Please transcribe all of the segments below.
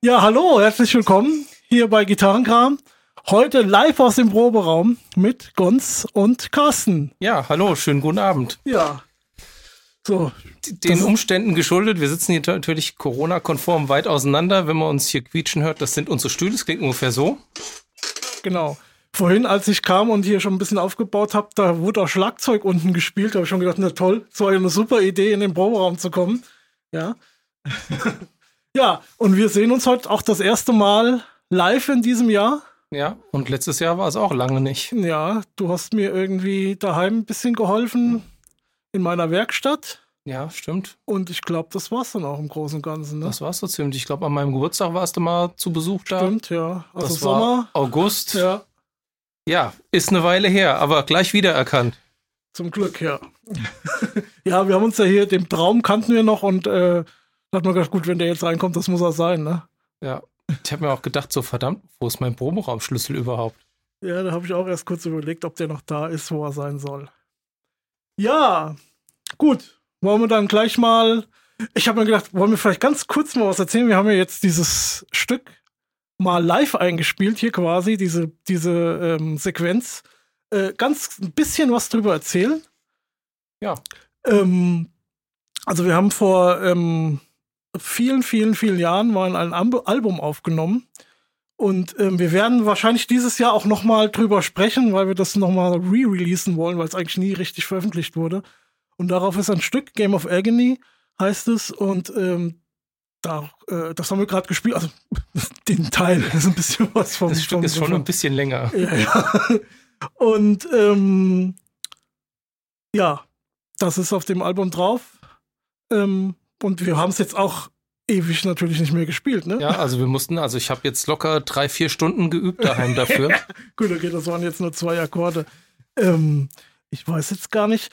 Ja, hallo, herzlich willkommen hier bei Gitarrenkram. Heute live aus dem Proberaum mit Gons und Carsten. Ja, hallo, schönen guten Abend. Ja. So. Den Umständen geschuldet, wir sitzen hier natürlich Corona-konform weit auseinander. Wenn man uns hier quietschen hört, das sind unsere Stühle, das klingt ungefähr so. Genau. Vorhin, als ich kam und hier schon ein bisschen aufgebaut habe, da wurde auch Schlagzeug unten gespielt. Da habe ich schon gedacht, na toll, das war ja eine super Idee, in den Proberaum zu kommen. Ja. ja, und wir sehen uns heute auch das erste Mal live in diesem Jahr. Ja, und letztes Jahr war es auch lange nicht. Ja, du hast mir irgendwie daheim ein bisschen geholfen in meiner Werkstatt. Ja, stimmt. Und ich glaube, das war's dann auch im Großen und Ganzen. Ne? Das war's so ziemlich. Ich glaube, an meinem Geburtstag warst du mal zu Besuch da. Stimmt, ja. Also das Sommer. War August. Ja. Ja, ist eine Weile her, aber gleich wiedererkannt. Zum Glück, ja. ja, wir haben uns ja hier, den Traum kannten wir noch und äh, da hat man gedacht, gut, wenn der jetzt reinkommt, das muss er sein, ne? Ja. Ich habe mir auch gedacht, so verdammt, wo ist mein Proberaumschlüssel überhaupt? Ja, da habe ich auch erst kurz überlegt, ob der noch da ist, wo er sein soll. Ja, gut. Wollen wir dann gleich mal. Ich habe mir gedacht, wollen wir vielleicht ganz kurz mal was erzählen? Wir haben ja jetzt dieses Stück mal live eingespielt, hier quasi, diese, diese ähm, Sequenz. Äh, ganz ein bisschen was drüber erzählen. Ja. Ähm, also wir haben vor ähm, vielen, vielen, vielen Jahren mal ein Album aufgenommen. Und ähm, wir werden wahrscheinlich dieses Jahr auch noch mal drüber sprechen, weil wir das noch mal re-releasen wollen, weil es eigentlich nie richtig veröffentlicht wurde. Und darauf ist ein Stück, Game of Agony heißt es. Und ähm, da, äh, das haben wir gerade gespielt. Also den Teil ist ein bisschen was vom. Das Stück ist schon ein bisschen länger. Ja, ja. Und ähm, ja, das ist auf dem Album drauf. Ähm, und wir haben es jetzt auch ewig natürlich nicht mehr gespielt, ne? Ja, also wir mussten, also ich habe jetzt locker drei, vier Stunden geübt daheim dafür. Gut, okay, das waren jetzt nur zwei Akkorde. Ähm, ich weiß jetzt gar nicht.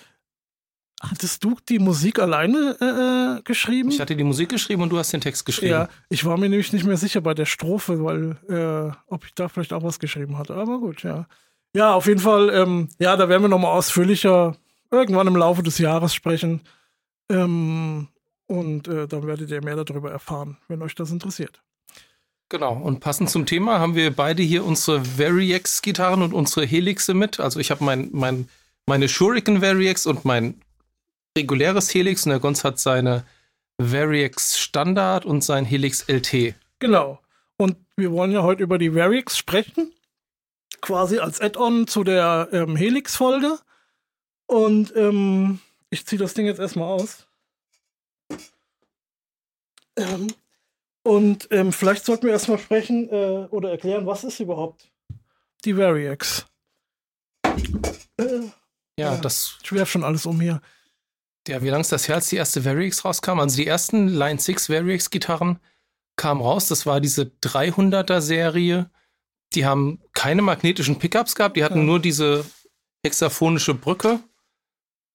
Hattest du die Musik alleine äh, geschrieben? Ich hatte die Musik geschrieben und du hast den Text geschrieben. Ja, ich war mir nämlich nicht mehr sicher bei der Strophe, weil äh, ob ich da vielleicht auch was geschrieben hatte. Aber gut, ja. Ja, auf jeden Fall, ähm, ja, da werden wir nochmal ausführlicher irgendwann im Laufe des Jahres sprechen. Ähm, und äh, dann werdet ihr mehr darüber erfahren, wenn euch das interessiert. Genau, und passend zum Thema haben wir beide hier unsere Variax-Gitarren und unsere Helixe mit. Also ich habe mein, mein, meine Shuriken Variax und mein reguläres Helix und der Gons hat seine Variax Standard und sein Helix LT. Genau. Und wir wollen ja heute über die Variax sprechen. Quasi als Add-on zu der ähm, Helix-Folge. Und ähm, ich ziehe das Ding jetzt erstmal aus. Ähm, und ähm, vielleicht sollten wir erstmal sprechen äh, oder erklären, was ist überhaupt die Variax? Äh, ja, das. Ich werfe schon alles um hier. Ja, wie lange ist das her, als die erste Variax rauskam? Also die ersten Line 6 Variax-Gitarren kamen raus. Das war diese 300er-Serie. Die haben keine magnetischen Pickups gehabt. Die hatten ja. nur diese hexaphonische Brücke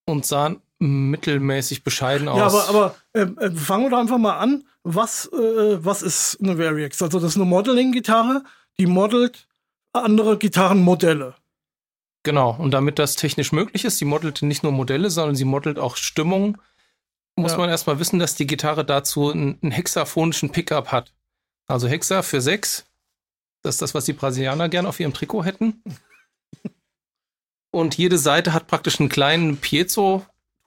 und sahen mittelmäßig bescheiden aus. Ja, aber, aber äh, äh, fangen wir doch einfach mal an. Was, äh, was ist eine Variax? Also das ist eine Modeling-Gitarre, die modelt andere Gitarrenmodelle. Genau, und damit das technisch möglich ist, sie modelt nicht nur Modelle, sondern sie modelt auch Stimmung, muss ja. man erstmal wissen, dass die Gitarre dazu einen, einen hexaphonischen Pickup hat. Also Hexa für sechs. Das ist das, was die Brasilianer gern auf ihrem Trikot hätten. Und jede Seite hat praktisch einen kleinen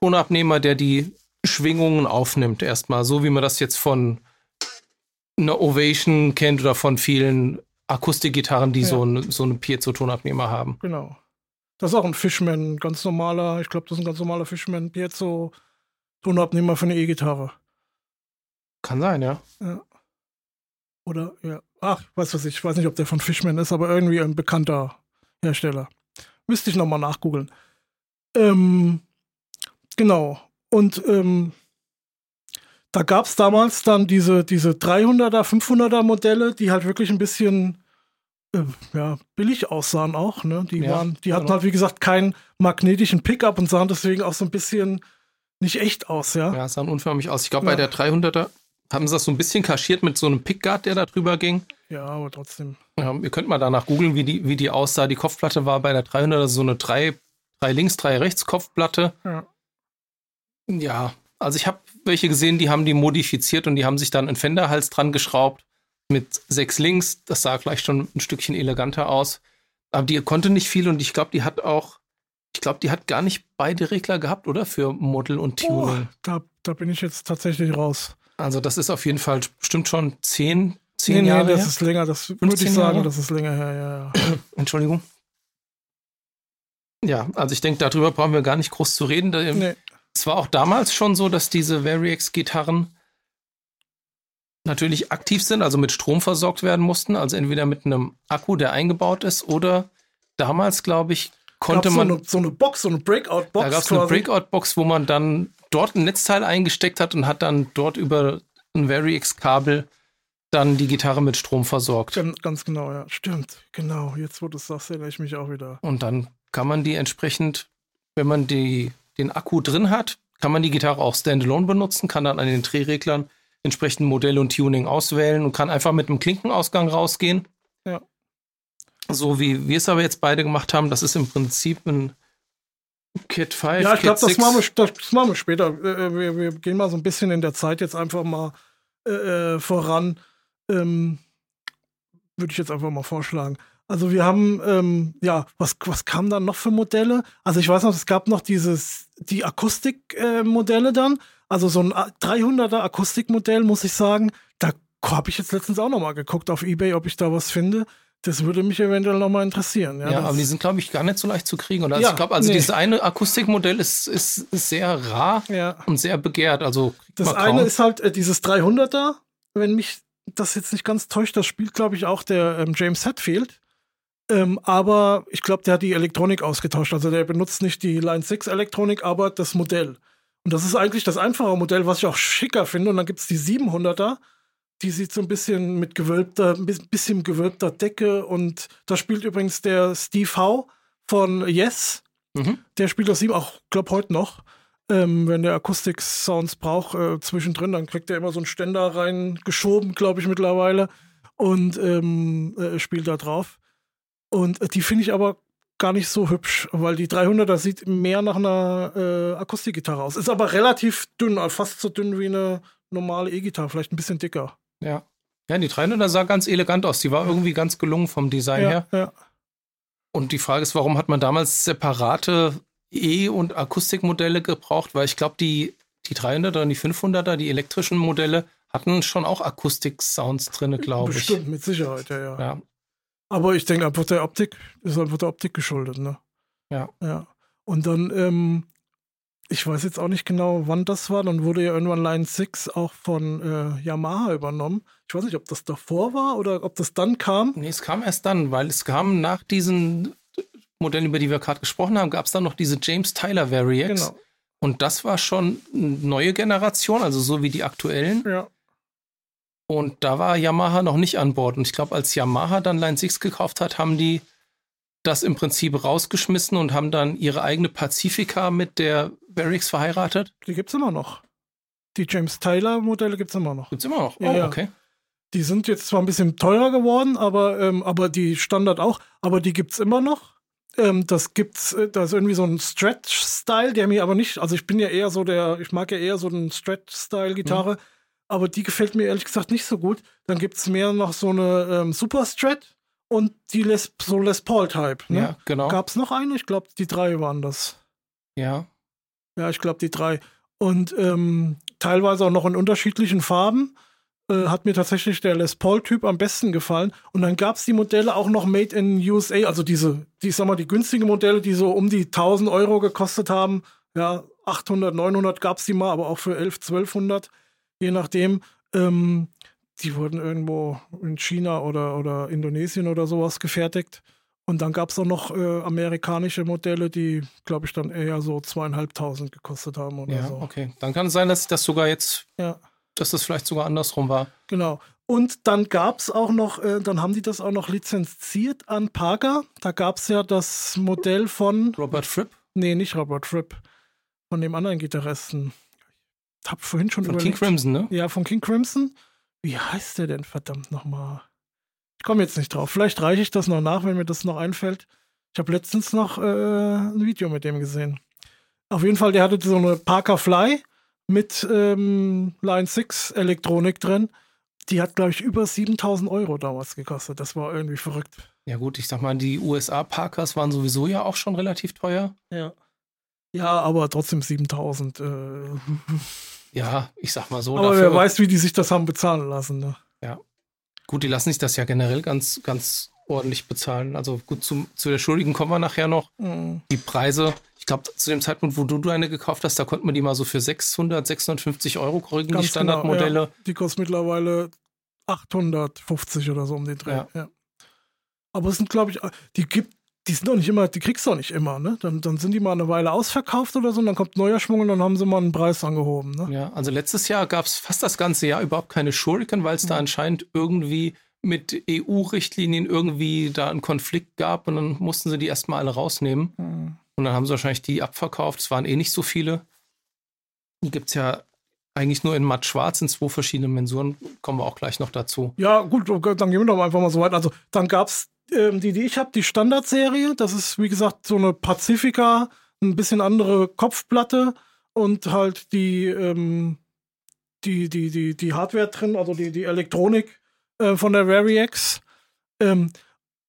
Piezo-Tonabnehmer, der die Schwingungen aufnimmt. Erstmal, so wie man das jetzt von einer Ovation kennt oder von vielen Akustikgitarren, die ja. so, ein, so einen Piezo-Tonabnehmer haben. Genau. Das ist auch ein Fishman, ganz normaler, ich glaube, das ist ein ganz normaler Fishman Piezo Tonabnehmer für eine E-Gitarre. Kann sein, ja. ja. Oder, ja. Ach, weiß was ich, ich weiß nicht, ob der von Fishman ist, aber irgendwie ein bekannter Hersteller. Müsste ich nochmal nachgoogeln. Ähm, genau. Und ähm, da gab es damals dann diese, diese 300er, 500er Modelle, die halt wirklich ein bisschen äh, ja, billig aussahen auch. Ne? Die, ja, waren, die hatten genau. halt, wie gesagt, keinen magnetischen Pickup und sahen deswegen auch so ein bisschen nicht echt aus. Ja, ja sahen unförmig aus. Ich glaube, ja. bei der 300er haben sie das so ein bisschen kaschiert mit so einem Pickguard, der da drüber ging. Ja, aber trotzdem. Ja, ihr könnt mal danach googeln, wie die, wie die aussah. Die Kopfplatte war bei der 300er so eine 3, 3 links, 3 rechts Kopfplatte. Ja. Ja, also ich habe welche gesehen, die haben die modifiziert und die haben sich dann einen Fenderhals dran geschraubt mit sechs Links. Das sah gleich schon ein Stückchen eleganter aus. Aber die konnte nicht viel und ich glaube, die hat auch, ich glaube, die hat gar nicht beide Regler gehabt, oder? Für Model und Tuning. Oh, da, da bin ich jetzt tatsächlich raus. Also das ist auf jeden Fall bestimmt schon zehn, zehn Nee, nee, Jahre das her. ist länger, das würde 15 ich sagen, Jahre? das ist länger her, ja, ja. Entschuldigung. Ja, also ich denke, darüber brauchen wir gar nicht groß zu reden. Da- Nee, Es war auch damals schon so, dass diese Variax-Gitarren natürlich aktiv sind, also mit Strom versorgt werden mussten, also entweder mit einem Akku, der eingebaut ist, oder damals, glaube ich, konnte man, so eine, so eine Box, so eine Breakout-Box da gab es eine Breakout-Box, wo man dann dort ein Netzteil eingesteckt hat und hat dann dort über ein Variax-Kabel dann die Gitarre mit Strom versorgt. Ganz, ganz genau, ja. Stimmt, genau. Jetzt, wo du es sagst, erinnere ich mich auch wieder. Und dann kann man die entsprechend, wenn man die, den Akku drin hat, kann man die Gitarre auch standalone benutzen, kann dann an den Drehreglern entsprechend Modell und Tuning auswählen und kann einfach mit einem Klinkenausgang rausgehen. Ja. So wie wir es aber jetzt beide gemacht haben, das ist im Prinzip ein Kit 5, Ja, ich glaube, das, 6. machen wir- das machen wir später. Äh, Wir, wir gehen mal so ein bisschen in der Zeit jetzt einfach mal äh, äh, voran. Ähm, Würde ich jetzt einfach mal vorschlagen. Also wir haben, ähm, ja, was, was kam dann noch für Modelle? Also ich weiß noch, es gab noch dieses, die Akustikmodelle dann. Also so ein A- 300er Akustikmodell, muss ich sagen. Da habe ich jetzt letztens auch noch mal geguckt auf Ebay, ob ich da was finde. Das würde mich eventuell noch mal interessieren. Ja, Ja, aber die sind, glaube ich, gar nicht so leicht zu kriegen. Oder? Also Ja, ich glaube, also nee. dieses eine Akustikmodell ist, ist, ist sehr rar ja. und sehr begehrt. Also Das eine ist halt äh, dieses 300er, wenn mich das jetzt nicht ganz täuscht, das spielt, glaube ich, auch der ähm, James Hetfield. Ähm, aber ich glaube, der hat die Elektronik ausgetauscht. Also der benutzt nicht die Line 6 Elektronik, aber das Modell. Und das ist eigentlich das einfache Modell, was ich auch schicker finde. Und dann gibt es die 700er, die sieht so ein bisschen mit gewölbter, ein bisschen gewölbter Decke. Und da spielt übrigens der Steve Howe von Yes. Mhm. Der spielt das sieben auch, glaub heute noch. Ähm, wenn der Akustik-Sounds braucht, äh, zwischendrin, dann kriegt er immer so einen Ständer reingeschoben, glaube ich, mittlerweile. Und ähm, äh, spielt da drauf. Und äh, die finde ich aber gar nicht so hübsch, weil die 300er sieht mehr nach einer äh, Akustikgitarre aus. Ist aber relativ dünn, also fast so dünn wie eine normale E-Gitarre, vielleicht ein bisschen dicker. Ja. Ja, die 300er sah ganz elegant aus. Die war irgendwie ganz gelungen vom Design her. Ja, ja. Und die Frage ist, warum hat man damals separate E- und Akustikmodelle gebraucht? Weil ich glaube, die, die 300er und die 500er, die elektrischen Modelle, hatten schon auch Akustik-Sounds drin, glaube ich. Bestimmt, mit Sicherheit, ja, ja. Ja. Aber ich denke einfach der Optik ist einfach der Optik geschuldet, ne? Ja. Ja. Und dann, ähm, ich weiß jetzt auch nicht genau, wann das war. Dann wurde ja irgendwann Line 6 auch von äh, Yamaha übernommen. Ich weiß nicht, ob das davor war oder ob das dann kam. Nee, es kam erst dann, weil es kam nach diesen Modellen, über die wir gerade gesprochen haben, gab es dann noch diese James Tyler Variax. Genau. Und das war schon eine neue Generation, also so wie die aktuellen. Ja. Und da war Yamaha noch nicht an Bord. Und ich glaube, als Yamaha dann Line 6 gekauft hat, haben die das im Prinzip rausgeschmissen und haben dann ihre eigene Pacifica mit der Varix verheiratet. Die gibt's immer noch. Die James Taylor Modelle gibt's immer noch. Gibt's immer noch. Oh, ja. okay. Die sind jetzt zwar ein bisschen teurer geworden, aber, ähm, aber die Standard auch, aber die gibt's immer noch. Ähm, das gibt's, äh, da ist irgendwie so ein Stretch-Style, der mir aber nicht, also ich bin ja eher so der, ich mag ja eher so einen Stretch-Style-Gitarre, aber die gefällt mir ehrlich gesagt nicht so gut. Dann gibt's mehr noch so eine ähm, Super Strat und die Les, so Les Paul-Type. Ne? Ja, genau. Gab's noch eine? Ich glaube, die drei waren das. Ja. Ja, ich glaube, die drei. Und ähm, teilweise auch noch in unterschiedlichen Farben. Äh, hat mir tatsächlich der Les Paul-Typ am besten gefallen. Und dann gab es die Modelle auch noch Made in USA, also diese, die, ich sag mal, die günstigen Modelle, die so um die 1000 Euro gekostet haben. Ja, 800, 900 gab es die mal, aber auch für 11, 1200, je nachdem. Ähm, die wurden irgendwo in China oder, oder Indonesien oder sowas gefertigt. Und dann gab es auch noch äh, amerikanische Modelle, die, glaube ich, dann eher so zweieinhalbtausend gekostet haben oder Ja, so. okay. Dann kann es sein, dass das sogar jetzt, Ja, dass das vielleicht sogar andersrum war. genau. Und dann gab es auch noch, äh, dann haben die das auch noch lizenziert an Parker. Da gab es ja das Modell von, Robert Fripp nee, nicht Robert Fripp, von dem anderen Gitarristen. Hab vorhin schon von King überlegt. Crimson, ne? Ja, von King Crimson. Wie heißt der denn verdammt nochmal? Ich komme jetzt nicht drauf. Vielleicht reiche ich das noch nach, wenn mir das noch einfällt. Ich habe letztens noch äh, ein Video mit dem gesehen. Auf jeden Fall, der hatte so eine Parker Fly mit ähm, Line 6 Elektronik drin. die hat, glaube ich, über 7000 Euro damals gekostet. Das war irgendwie verrückt. Ja, gut, ich sag mal, die USA-Parkers waren sowieso ja auch schon relativ teuer. Ja. Ja, aber trotzdem 7000. Äh. Ja, ich sag mal so. Aber dafür, wer weiß, wie die sich das haben bezahlen lassen. Ne? Ja. Gut, die lassen sich das ja generell ganz, ganz ordentlich bezahlen. Also gut, zum, zu der Schuldigen kommen wir nachher noch. Mhm. Die Preise, ich glaube, zu dem Zeitpunkt, wo du, du eine gekauft hast, da konnte man die mal so für 600, 650 Euro kriegen, die Standardmodelle. Genau, ja. Die kosten mittlerweile 850 oder so um den Dreh. Ja. ja. Aber es sind, glaube ich, die gibt, die sind doch nicht immer, die kriegst du auch nicht immer, ne? Dann, dann sind die mal eine Weile ausverkauft oder so und dann kommt neuer Schwung und dann haben sie mal einen Preis angehoben, ne? Ja, also letztes Jahr gab es fast das ganze Jahr überhaupt keine Shuriken, weil es mhm. da anscheinend irgendwie mit EU-Richtlinien irgendwie da einen Konflikt gab und dann mussten sie die erstmal alle rausnehmen. Mhm. Und dann haben sie wahrscheinlich die abverkauft. Es waren eh nicht so viele. Die gibt es ja eigentlich nur in matt schwarz in zwei verschiedenen Mensuren. Kommen wir auch gleich noch dazu. Ja, gut, dann gehen wir doch einfach mal so weit. Also, dann gab es ähm, die, die ich habe, die Standardserie. Das ist, wie gesagt, so eine Pacifica, ein bisschen andere Kopfplatte und halt die, ähm, die, die, die, die Hardware drin, also die, die Elektronik äh, von der Variax. Ähm,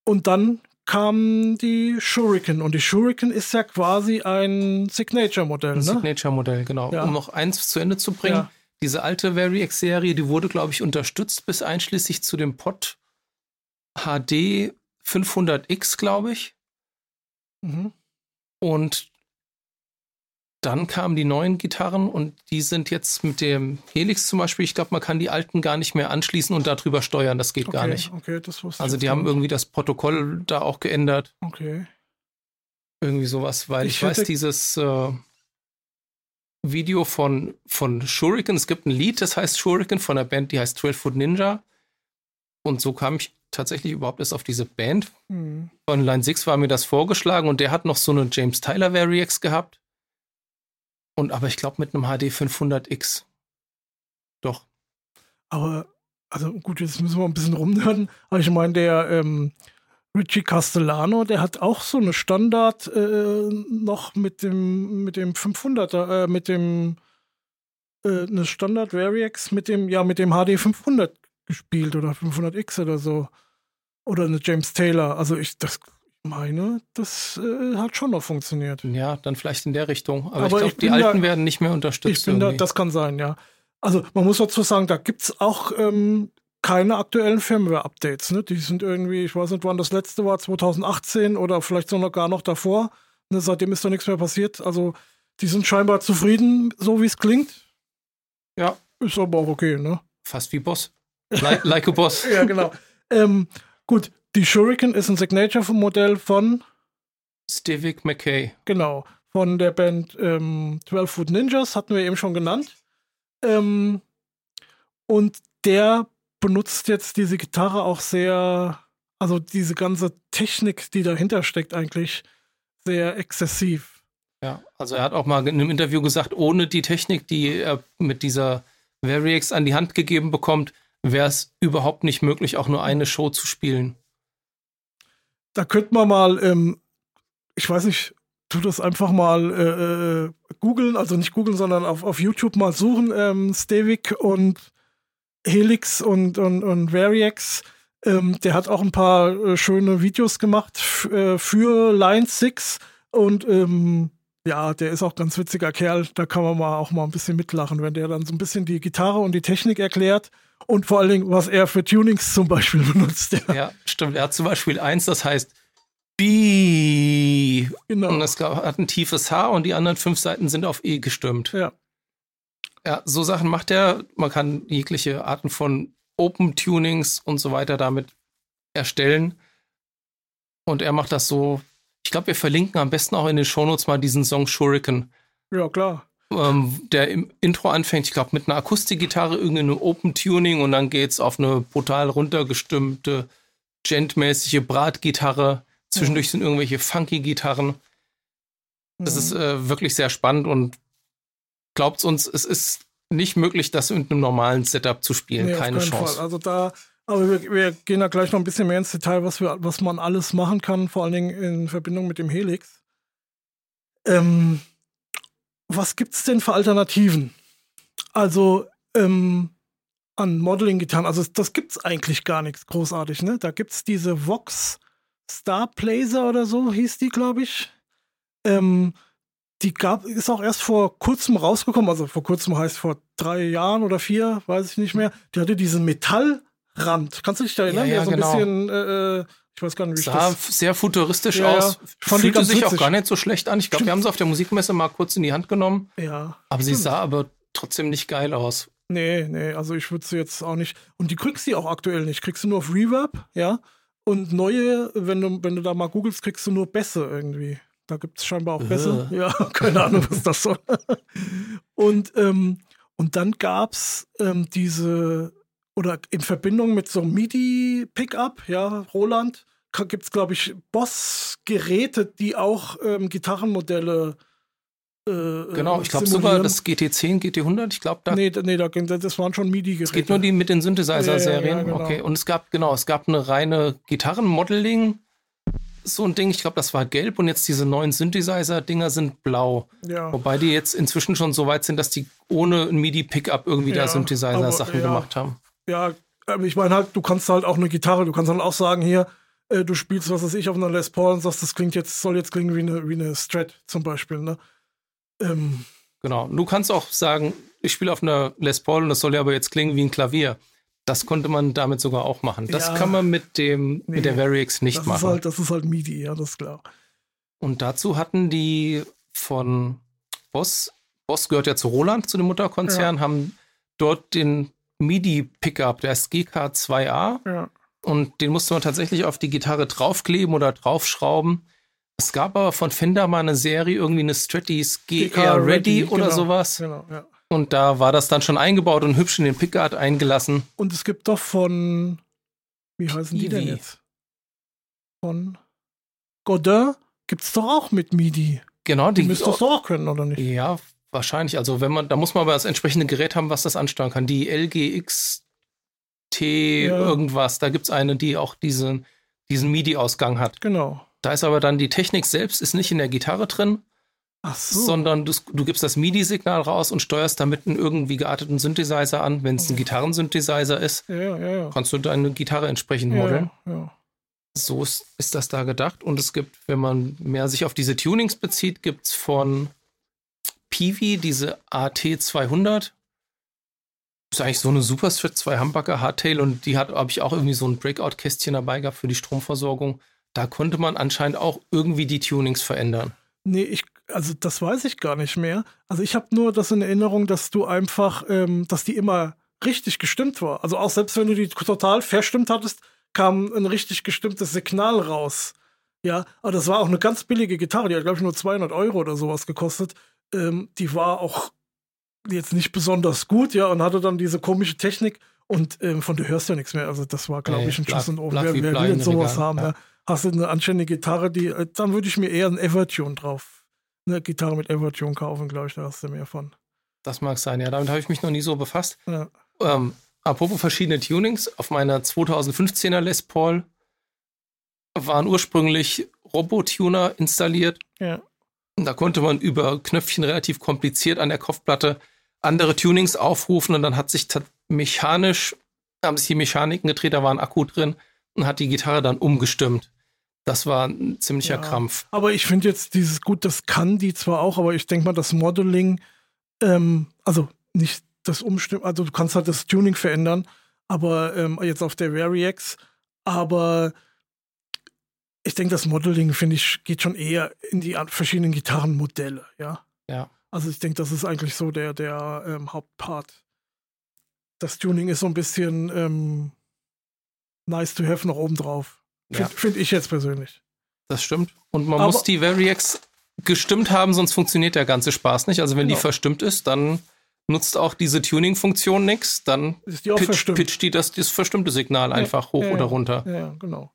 und dann kam die Shuriken. Und die Shuriken ist ja quasi ein Signature-Modell. Ein ne? Signature-Modell, genau. Ja. Um noch eins zu Ende zu bringen. Ja. Diese alte Variax-Serie, die wurde, glaube ich, unterstützt bis einschließlich zu dem Pod HD 500X, glaube ich. Mhm. Und dann kamen die neuen Gitarren und die sind jetzt mit dem Helix zum Beispiel, ich glaube, man kann die alten gar nicht mehr anschließen und darüber steuern. Das geht okay, gar nicht. Okay, das wusste also die haben nicht. irgendwie das Protokoll da auch geändert. Okay. Irgendwie sowas, weil ich, ich weiß, dieses äh, Video von, von Shuriken, es gibt ein Lied, das heißt Shuriken von einer Band, die heißt 12 Foot Ninja. Und so kam ich tatsächlich überhaupt erst auf diese Band. Mhm. Von Line 6 war mir das vorgeschlagen und der hat noch so eine James Tyler Variax gehabt. Und aber ich glaube mit einem HD 500X. Doch. Aber, also gut, jetzt müssen wir ein bisschen rumhören. Aber ich meine, der ähm, Richie Castellano, der hat auch so eine Standard äh, noch mit dem, mit dem 500er, äh, mit dem, äh, eine Standard Variax mit dem, ja, mit dem HD 500 gespielt oder 500X oder so. Oder eine James Taylor. Also ich das meine, das äh, hat schon noch funktioniert. Ja, dann vielleicht in der Richtung. Aber, Aber ich glaube, die Alten da, werden nicht mehr unterstützt. Ich bin da, das kann sein, ja. Also man muss dazu sagen, da gibt es auch ähm, keine aktuellen Firmware-Updates. Ne? Die sind irgendwie, ich weiß nicht, wann das letzte war, 2018 oder vielleicht sogar gar noch davor. Ne? Seitdem ist da nichts mehr passiert. Also die sind scheinbar zufrieden, so wie es klingt. Ja. Ist aber auch okay, ne? Fast wie Boss. Like, like a Boss. ja, genau. Ähm, Gut, die Shuriken ist ein Signature-Modell von Stivik McKay. Genau, von der Band ähm, 12 Foot Ninjas, hatten wir eben schon genannt. Ähm, und der benutzt jetzt diese Gitarre auch sehr, also diese ganze Technik, die dahinter steckt, eigentlich sehr exzessiv. Ja, also er hat auch mal in einem Interview gesagt, ohne die Technik, die er mit dieser Variax an die Hand gegeben bekommt, wäre es überhaupt nicht möglich, auch nur eine Show zu spielen. Da könnte man mal, ähm, ich weiß nicht, tu das einfach mal äh, äh, googeln, also nicht googeln, sondern auf, auf YouTube mal suchen, ähm, Stevik und Helix und, und, und Variax. Ähm, der hat auch ein paar äh, schöne Videos gemacht äh, für Line 6 und ähm, ja, der ist auch ganz witziger Kerl. Da kann man mal auch mal ein bisschen mitlachen, wenn der dann so ein bisschen die Gitarre und die Technik erklärt und vor allen Dingen, was er für Tunings zum Beispiel benutzt. Ja, ja stimmt. Er hat zum Beispiel eins, das heißt B. Genau. Und das hat ein tiefes H und die anderen fünf Seiten sind auf E gestimmt. Ja. Ja, so Sachen macht er. Man kann jegliche Arten von Open-Tunings und so weiter damit erstellen. Und er macht das so. Ich glaube, wir verlinken am besten auch in den Shownotes mal diesen Song Shuriken. Ja, klar ähm, der im Intro anfängt, ich glaube, mit einer Akustikgitarre, irgendeinem Open-Tuning und dann geht es auf eine brutal runtergestimmte, gentmäßige Bratgitarre. Zwischendurch sind irgendwelche funky Gitarren. Das mhm. ist äh, wirklich sehr spannend und glaubt uns, es ist nicht möglich, das mit einem normalen Setup zu spielen. Nee, Keine Chance. Fall. Also da, aber wir, wir, gehen da gleich noch ein bisschen mehr ins Detail, was, wir, was man alles machen kann, vor allen Dingen in Verbindung mit dem Helix. Ähm, was gibt's denn für Alternativen? Also, ähm, an Modeling-Gitarren. Also das gibt's eigentlich gar nichts großartig, ne? Da gibt's diese Vox Star Blazer oder so, hieß die, glaube ich. Ähm, die gab, ist auch erst vor kurzem rausgekommen, also vor kurzem heißt vor drei Jahren oder vier, weiß ich nicht mehr. Die hatte diesen Metallrand. Kannst du dich da erinnern? Ja, ja, Der so ein genau. bisschen, äh, äh, ich weiß gar nicht, wie ich Sah das. sehr futuristisch Ja, aus. Ich fand Fühlte sich auch witzig. gar nicht so schlecht an. Ich glaube, wir haben sie auf der Musikmesse mal kurz in die Hand genommen. Ja. Aber sie stimmt. sah aber trotzdem nicht geil aus. Nee, nee, also ich würde sie jetzt auch nicht. Und die kriegst du auch aktuell nicht. Kriegst du nur auf Reverb, ja. Und neue, wenn du, wenn du da mal googelst, kriegst du nur Bässe irgendwie. Da gibt es scheinbar auch Bässe. Äh. Ja, keine Ahnung, was das soll. und, ähm, und dann gab es ähm, diese, oder in Verbindung mit so einem MIDI-Pickup, ja, Roland, gibt es, glaube ich, Boss-Geräte, die auch ähm, Gitarrenmodelle äh, Genau, ich glaube sogar das GT10, GT100, ich glaube, da Nee, da- nee, da, das waren schon MIDI-Geräte. Es geht nur die mit den Synthesizer-Serien. Ja, ja, ja, genau. Okay. Und es gab, genau, es gab eine reine Gitarrenmodeling. So ein Ding, ich glaube, das war gelb und jetzt diese neuen Synthesizer-Dinger sind blau. Ja. Wobei die jetzt inzwischen schon so weit sind, dass die ohne ein MIDI-Pickup irgendwie Ja, da Synthesizer-Sachen ja. gemacht haben. Ja, aber ich meine halt, du kannst halt auch eine Gitarre, du kannst halt auch sagen, hier, äh, du spielst, was weiß ich, auf einer Les Paul und sagst, das klingt jetzt, soll jetzt klingen wie eine, wie eine Strat zum Beispiel, ne? Ähm, Genau. Du kannst auch sagen, ich spiele auf einer Les Paul und das soll ja aber jetzt klingen wie ein Klavier. Das konnte man damit sogar auch machen. Das Ja. kann man mit dem Nee. mit der Variax nicht das machen. ist halt, das ist halt MIDI, ja, das ist klar. Und dazu hatten die von Boss, Boss gehört ja zu Roland, zu dem Mutterkonzern, haben dort den MIDI-Pickup, der ist GK2A, Ja. und den musste man tatsächlich auf die Gitarre draufkleben oder draufschrauben. Es gab aber von Fender mal eine Serie, irgendwie eine Stratis GR Ready, oder genau, sowas. Genau, ja. Und da war das dann schon eingebaut und hübsch in den Pickguard eingelassen. Und es gibt doch von, wie heißen die denn jetzt? Von Godin gibt's doch auch mit MIDI. Genau, Die die, müsstest du doch auch können, oder nicht? Ja, wahrscheinlich. Also wenn man, da muss man aber das entsprechende Gerät haben, was das ansteuern kann. Die LGXT Ja. irgendwas, da gibt es eine, die auch diesen, diesen MIDI-Ausgang hat. Genau. Da ist aber dann die Technik selbst ist nicht in der Gitarre drin, Ach so. sondern du, du gibst das MIDI-Signal raus und steuerst damit einen irgendwie gearteten Synthesizer an. Wenn es ein Gitarrensynthesizer ist, ja, ja, kannst du deine Gitarre entsprechend modeln. So ist, ist das da gedacht. Und es gibt, wenn man mehr sich auf diese Tunings bezieht, gibt es von Peavey diese AT200. Ist eigentlich so eine Superstrat, zwei Humbucker Hardtail und die hat, habe ich auch irgendwie so ein Breakout-Kästchen dabei gehabt für die Stromversorgung. Da konnte man anscheinend auch irgendwie die Tunings verändern. Nee, ich, also das weiß ich gar nicht mehr. Also ich habe nur das in Erinnerung, dass du einfach, ähm, dass die immer richtig gestimmt war. Also auch selbst wenn du die total verstimmt hattest, kam ein richtig gestimmtes Signal raus. Ja, aber das war auch eine ganz billige Gitarre, die hat, glaube ich, nur 200 Euro oder sowas gekostet. Ähm, die war auch jetzt nicht besonders gut, ja, und hatte dann diese komische Technik und ähm, von der hörst du ja nichts mehr. Also das war, glaube Nee, ich, ein Schuss in blatt Wer, wie wer will denn sowas Regal, haben? ja. Ja. Hast du eine anständige Gitarre, die, äh, dann würde ich mir eher ein Evertune drauf, eine Gitarre mit Evertune kaufen, glaube ich, da hast du mehr von. Das mag sein, ja. Damit habe ich mich noch nie so befasst. Ja. Ähm, apropos verschiedene Tunings, auf meiner 2015er Les Paul waren ursprünglich Robotuner installiert. Ja. Da konnte man über Knöpfchen relativ kompliziert an der Kopfplatte andere Tunings aufrufen und dann hat sich mechanisch, haben sich die Mechaniken gedreht, da war ein Akku drin und hat die Gitarre dann umgestimmt. Das war ein ziemlicher Ja. Krampf. Aber ich finde jetzt dieses gut, das kann die zwar auch, aber ich denke mal, das Modeling, ähm, also nicht das Umstimmen, also du kannst halt das Tuning verändern, aber ähm, jetzt auf der Variax, aber ich denke, das Modeling, finde ich, geht schon eher in die verschiedenen Gitarrenmodelle, ja. Ja. Also ich denke, das ist eigentlich so der, der ähm, Hauptpart. Das Tuning ist so ein bisschen ähm, nice to have noch oben drauf. Ja. Finde find ich jetzt persönlich. Das stimmt. Und man Aber- muss die Variax gestimmt haben, sonst funktioniert der ganze Spaß nicht. Also wenn die Genau. verstimmt ist, dann nutzt auch diese Tuning-Funktion nichts. Dann die auch pitch, verstimmt? pitcht die das, das verstimmte Signal einfach hoch ja, oder ja. runter. Ja, genau.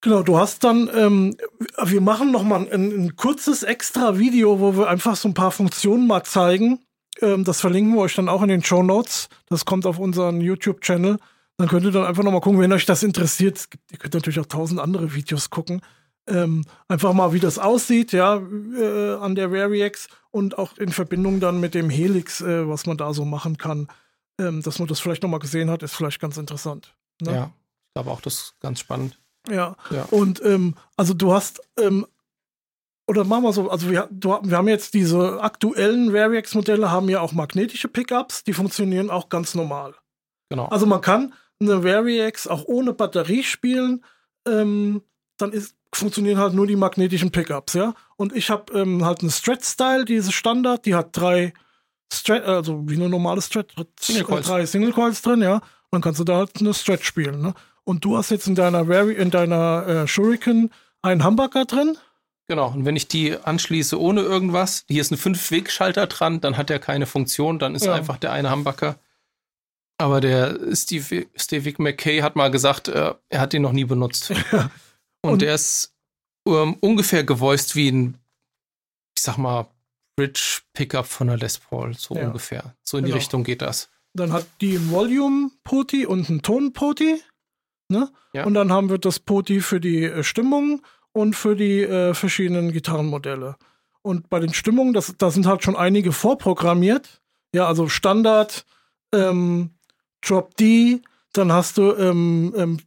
Genau, du hast dann, ähm, wir machen noch mal ein, ein kurzes extra Video, wo wir einfach so ein paar Funktionen mal zeigen. Ähm, das verlinken wir euch dann auch in den Show Notes. Das kommt auf unseren YouTube-Channel. Dann könnt ihr dann einfach noch mal gucken, wenn euch das interessiert. Ihr könnt natürlich auch tausend andere Videos gucken. Ähm, einfach mal, wie das aussieht, ja, äh, an der Variax und auch in Verbindung dann mit dem Helix, äh, was man da so machen kann. ähm, dass man das vielleicht nochmal gesehen hat, ist vielleicht ganz interessant. Ne? Ja, ich glaube auch, das ist ganz spannend. Ja. Ja. Und ähm, also du hast, ähm, oder machen wir so, also wir, du, wir haben jetzt diese aktuellen Variax-Modelle, haben ja auch magnetische Pickups, die funktionieren auch ganz normal. Genau. Also man kann eine Variax auch ohne Batterie spielen, ähm, dann ist, funktionieren halt nur die magnetischen Pickups, ja. Und ich habe ähm, halt eine Strat-Style, diese Standard, die hat drei Strat, also wie eine normale Strat, hat Single drei Single Coils drin, ja. Dann kannst du da halt eine Strat spielen, ne? Und du hast jetzt in deiner Vari in deiner äh, Shuriken einen Humbucker drin. Genau, und wenn ich die anschließe ohne irgendwas, hier ist ein Fünf-Weg-Schalter dran, dann hat er keine Funktion, dann ist Ja. einfach der eine Humbucker. Aber der Steve, Steve McKay hat mal gesagt, äh, er hat den noch nie benutzt. Und, Und- der ist ähm, ungefähr gevoiced wie ein, ich sag mal, Bridge-Pickup von der Les Paul, so Ja. ungefähr. So in die Genau. Richtung geht das. Dann hat die einen Volume-Poti und einen Ton-Poti. Ne? Ja. Und dann haben wir das Poti für die äh, Stimmung und für die äh, verschiedenen Gitarrenmodelle. Und bei den Stimmungen, das, da sind halt schon einige vorprogrammiert. Ja, also Standard, ähm, Drop D, dann hast du ähm, ähm,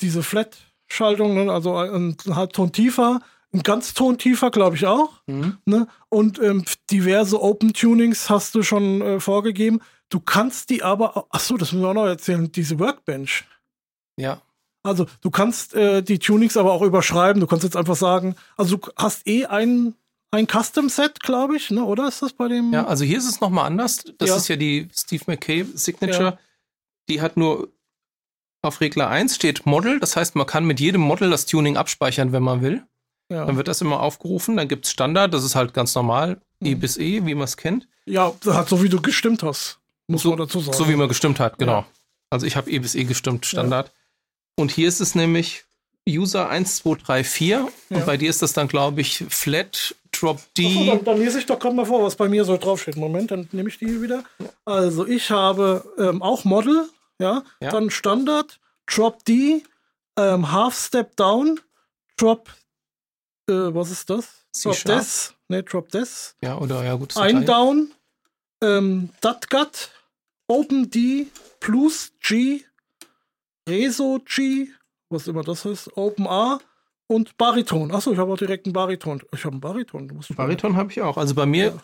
diese Flat-Schaltung, ne? also ein Halbton tiefer, ein Ganzton tiefer, glaube ich auch. Mhm. Ne? Und ähm, diverse Open Tunings hast du schon äh, vorgegeben. Du kannst die aber, ach so, das müssen wir auch noch erzählen, diese Workbench. Ja, Also du kannst äh, die Tunings aber auch überschreiben. Du kannst jetzt einfach sagen, also du hast eh ein, ein Custom-Set, glaube ich, ne? oder ist das bei dem? Ja, also hier ist es nochmal anders. Das Ja. ist ja die Steve McKay Signature. Ja. Die hat nur auf Regler 1 steht Model. Das heißt, man kann mit jedem Model das Tuning abspeichern, wenn man will. ja. Dann wird das immer aufgerufen. Dann gibt es Standard. Das ist halt ganz normal. E Mhm. bis E, wie man es kennt. ja, halt so wie du gestimmt hast, muss So- man dazu sagen. So wie man gestimmt hat, genau. Also ich habe E bis E gestimmt, Standard. Und hier ist es nämlich User 1, 2, 3, 4. Ja. Und bei dir ist das dann, glaube ich, Flat, Drop Ach so, D. dann, dann lese ich doch gerade mal vor, was bei mir so draufsteht. Moment, dann nehme ich die hier wieder. Also ich habe ähm, auch Model, ja, Ja. dann Standard, Drop D, ähm, Half Step Down, Drop, äh, was ist das? Drop. Des, ne, Drop Des, Ja, oder ja, gut. ein Detail. Down, ähm, Dat Gut, Open D, Plus G, Reso G, was immer das ist, Open A und Bariton. Achso, ich habe auch direkt einen Bariton. Ich habe einen Bariton. Bariton habe ich auch. Also bei mir, Ja.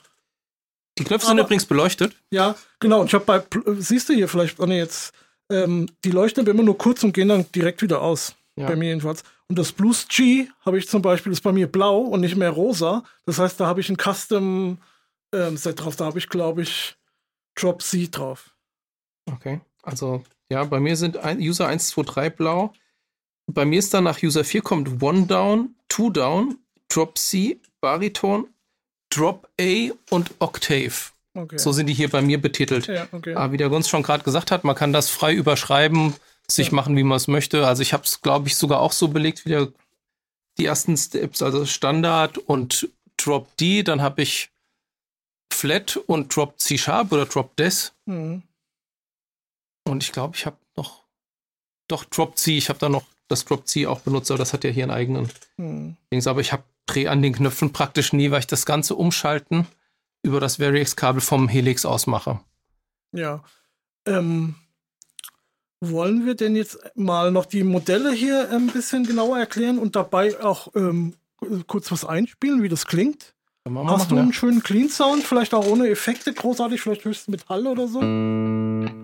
die Knöpfe sind Aber- übrigens beleuchtet. Ja, genau. Und ich habe bei, siehst du hier vielleicht, oh nee, jetzt, ähm, die leuchten immer nur kurz und gehen dann direkt wieder aus. Ja. Bei mir jedenfalls. Und das Blues G habe ich zum Beispiel, ist bei mir blau und nicht mehr rosa. Das heißt, da habe ich ein Custom ähm, Set drauf. Da habe ich, glaube ich, Drop C drauf. Okay. Also, ja, bei mir sind ein, User 1, 2, 3 blau. Bei mir ist dann nach User 4 kommt One Down, Two Down, Drop C, Bariton, Drop A und Octave. Okay. So sind die hier bei mir betitelt. ja, okay. Aber wie der Gunz schon gerade gesagt hat, man kann das frei überschreiben, sich Ja. machen, wie man es möchte. Also ich habe es, glaube ich, sogar auch so belegt wie der, die ersten Steps, also Standard und Drop D. Dann habe ich Flat und Drop C Sharp oder Drop Des. Mhm. Und ich glaube, ich habe noch doch Drop C. Ich habe da noch das Drop C auch benutzt, aber das hat ja hier einen eigenen. Dings. Aber ich habe Dreh an den Knöpfen praktisch nie, weil ich das Ganze umschalten über das Variax-Kabel vom Helix aus mache. Ja. Ähm, wollen wir denn jetzt mal noch die Modelle hier ein bisschen genauer erklären und dabei auch ähm, kurz was einspielen, wie das klingt? Hast du machen, einen ja? schönen Clean Sound, vielleicht auch ohne Effekte großartig, vielleicht höchstens mit Hall oder so? Ja,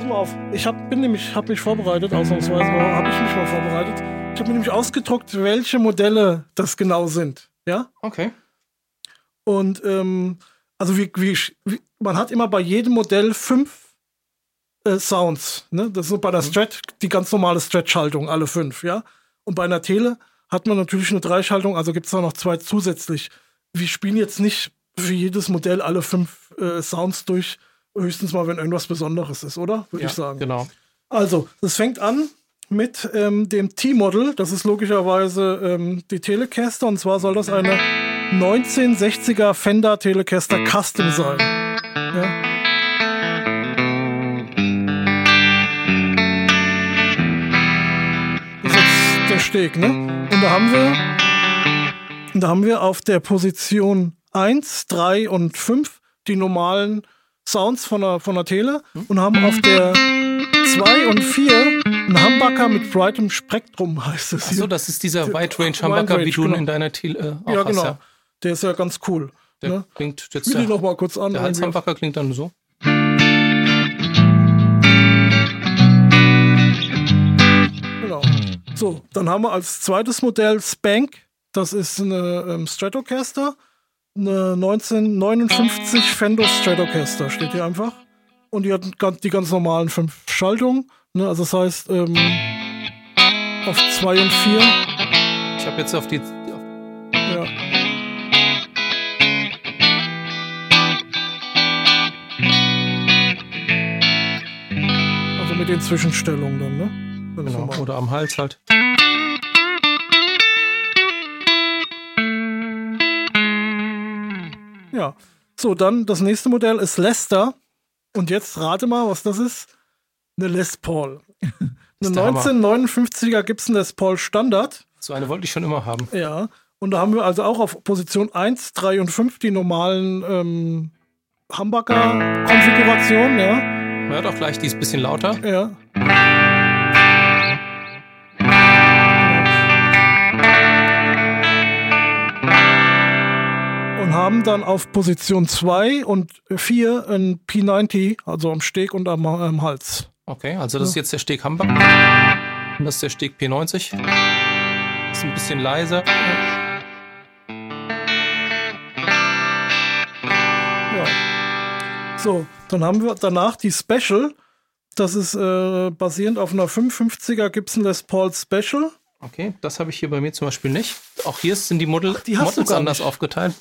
pass mal auf, ich hab, bin nämlich, hab mich vorbereitet, ausnahmsweise habe ich mich mal vorbereitet. Ich habe mir nämlich ausgedruckt, welche Modelle das genau sind. Ja? Okay. Und ähm, also wie, wie, wie, man hat immer bei jedem Modell fünf äh, Sounds. Ne? Das ist bei der Strat die ganz normale Strat-Schaltung, alle fünf, ja. Und bei einer Tele hat man natürlich eine Dreischaltung, also gibt es da noch zwei zusätzlich. Wir spielen jetzt nicht für jedes Modell alle fünf äh, Sounds durch, höchstens mal, wenn irgendwas Besonderes ist, oder? Würde Ja, ich sagen. Genau. Also, das fängt an mit ähm, dem T-Model. Das ist logischerweise ähm, die Telecaster. Und zwar soll das eine 1960er Fender Telecaster Custom sein. Ja. Das ist jetzt der Steg, ne? Und da haben wir, da haben wir auf der Position 1, 3 und 5 die die normalen Sounds von der, von der Tele und haben auf der 2 und 4 einen Humbucker mit breitem Spektrum, heißt es. Achso, das ist dieser Wide Range Humbucker, wie du ihn in deiner Tele äh, ja, hast. genau. Ja. Der ist ja ganz cool. Der ne? klingt jetzt Spiel der, noch mal kurz an. der irgendwie. Hals-Humbucker klingt dann so. Genau. So, dann haben wir als zweites Modell Spank. Das ist eine ähm, Stratocaster. Eine 1959 Fender Stratocaster steht hier einfach. Und die hat die ganz normalen fünf Schaltungen. Ne? Also das heißt, ähm, auf 2 und 4. Ich habe jetzt auf die. Auf, Ja. Also mit den Zwischenstellungen dann, ne? Genau, oder am Hals halt. Ja. So, dann das nächste Modell ist Lester. Und jetzt rate mal, was das ist. Eine Les Paul. Eine Ist der Hammer. 1959er Gibson Les Paul Standard. So eine wollte ich schon immer haben. Ja. Und da haben wir also auch auf Position 1, 3 und 5 die normalen ähm, Humbucker-Konfigurationen, ja. Man hört auch gleich, die ist ein bisschen lauter. Ja. Und haben dann auf Position 2 und 4 ein P90, also am Steg und am, am Hals. Okay, also das ist jetzt der Steg. Und das ist der Steg P90. Ist ein bisschen leiser. Ja. So, dann haben wir danach die Special. Das ist äh, basierend auf einer 55er Gibson Les Paul Special. Okay, das habe ich hier bei mir zum Beispiel nicht. Auch hier sind die Model die hast du Models anders aufgeteilt.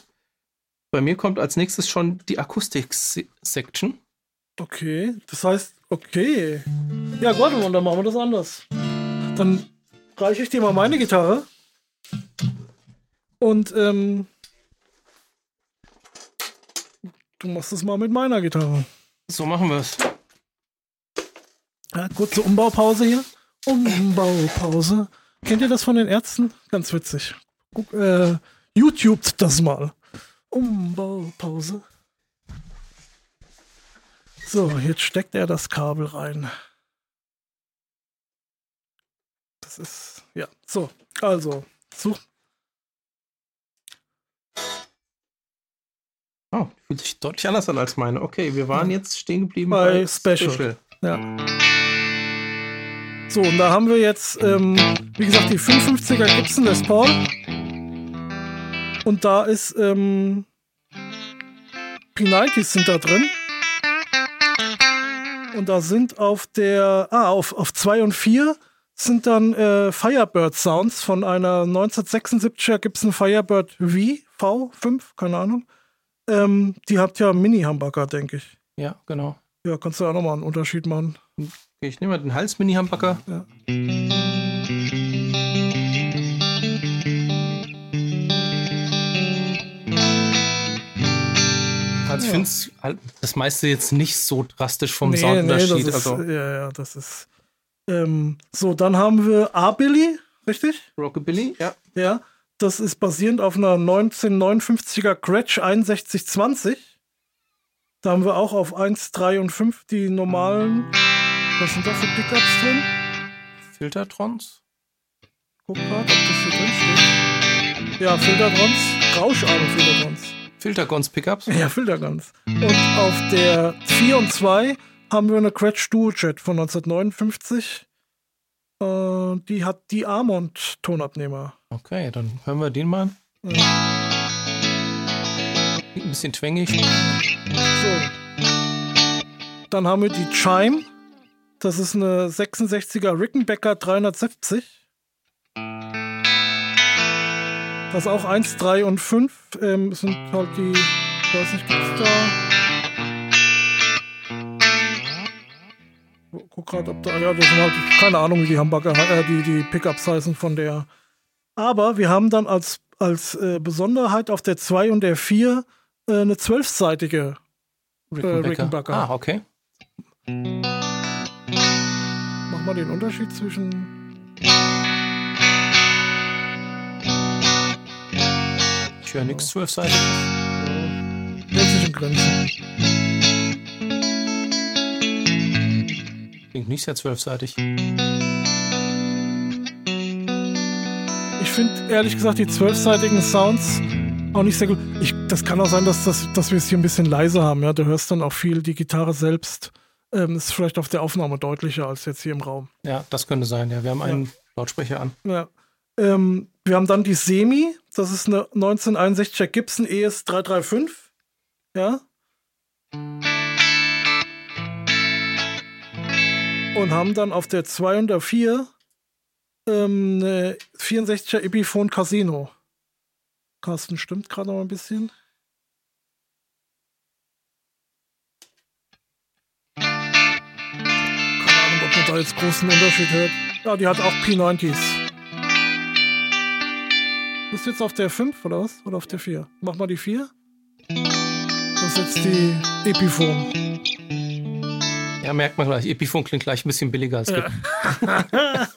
Bei mir kommt als nächstes schon die Akustik-Section. Okay, das heißt, okay. Ja, warte mal, dann machen wir das anders. Dann reiche ich dir mal meine Gitarre. Und ähm, du machst es mal mit meiner Gitarre. So machen wir es. Ja, kurze Umbaupause hier. Umbaupause. Kennt ihr das von den Ärzten? Ganz witzig. Guck, äh, YouTube das mal. Umbaupause. So, jetzt steckt er das Kabel rein. Das ist, ja, so, also, such, Oh, fühlt sich deutlich anders an als meine. Okay, wir waren jetzt stehen geblieben Bei Special. ja. So, und da haben wir jetzt, ähm, wie gesagt, die 55er Gibson Les Paul. Und da ist, ähm, P90s sind da drin. Und da sind auf der, ah, auf, auf 2 und 4 sind dann äh, Firebird Sounds von einer 1976er Gibson Firebird V, V5, keine Ahnung. Ähm, die hat ja Mini-Humbucker, denke ich. Ja, genau. Ja, kannst du ja nochmal einen Unterschied machen. Okay, ich nehme mal den Hals-Mini-Humbucker. Ja. Also ich Ja. finde es das meiste jetzt nicht so drastisch vom Nee, Soundunterschied. ist, also Ja, ja, das ist. Ähm, so, dann haben wir A-Billy, richtig? Rockabilly, ja. Ja. Das ist basierend auf einer 1959er Gretsch 6120. Da haben wir auch auf 1, 3 und 5 die normalen. Was sind da für Pickups drin? Filtertrons. Guck mal, ob das hier drin steht. Ja, Filtertrons. Rauscharme Filtertrons. Filtergons Pickups. Ja, Filterguns. Und auf der 4 und 2 haben wir eine Gretsch Dual Jet von 1959. Äh, die hat die Armond-Tonabnehmer. Okay, dann hören wir den mal. Ja. Ein bisschen twängig. So. Dann haben wir die Chime. Das ist eine 66er Rickenbacker 370. Das ist auch 1, 3 und 5 ähm, sind halt die, ich weiß nicht, gibt's da. Guck gerade, ob da, ja, das sind halt, keine Ahnung, wie die Hamburger, äh, die, die Pickups heißen von der. Aber wir haben dann als, als äh, Besonderheit auf der 2 und der 4 äh, eine zwölfseitige Rickenbacker. Rickenbacker. Ah, okay. Mach mal den Unterschied zwischen. Ich höre nichts zwölfseitig. Nennt sich in Grenzen. Klingt nicht sehr zwölfseitig. Ich finde ehrlich gesagt die zwölfseitigen Sounds auch nicht sehr gut. Ich, das kann auch sein, dass, das, dass wir es hier ein bisschen leiser haben. Ja? Du hörst dann auch viel die Gitarre selbst. Ähm, ist vielleicht auf der Aufnahme deutlicher als jetzt hier im Raum. Ja, das könnte sein. Ja, wir haben einen Ja. Lautsprecher an. Ja. Ähm, wir haben dann die Semi. Das ist eine 1961er Gibson ES 335. Ja. Und haben dann auf der 204 ähm, eine 64er Epiphone Casino. Carsten stimmt gerade noch ein bisschen. Keine Ahnung, ob man da jetzt großen Unterschied hört. Ja, die hat auch P90s. Bist du jetzt auf der 5 oder was? Oder auf der 4? Mach mal die 4. Das ist jetzt die Epiphone. Ja, merkt man gleich. Epiphone klingt gleich ein bisschen billiger als Ja.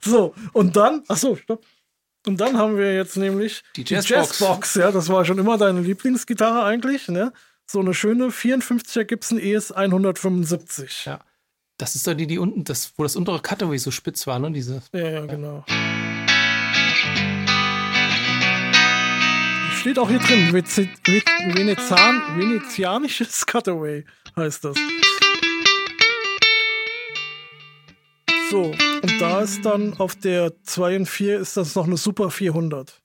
so, und dann, ach so, stopp. Und dann haben wir jetzt nämlich Die Jazzbox. Jazzbox, ja, das war schon immer deine Lieblingsgitarre eigentlich, ne? So eine schöne 54er Gibson ES 175. Ja. Das ist doch die, die unten, das, wo das untere Cutaway so spitz war, ne? Diese. Ja, ja, genau. Steht auch hier drin, Veze- Ve- Venezan, venezianisches Cutaway heißt das. So, und da ist dann auf der 2 und 4 ist das noch eine Super 400.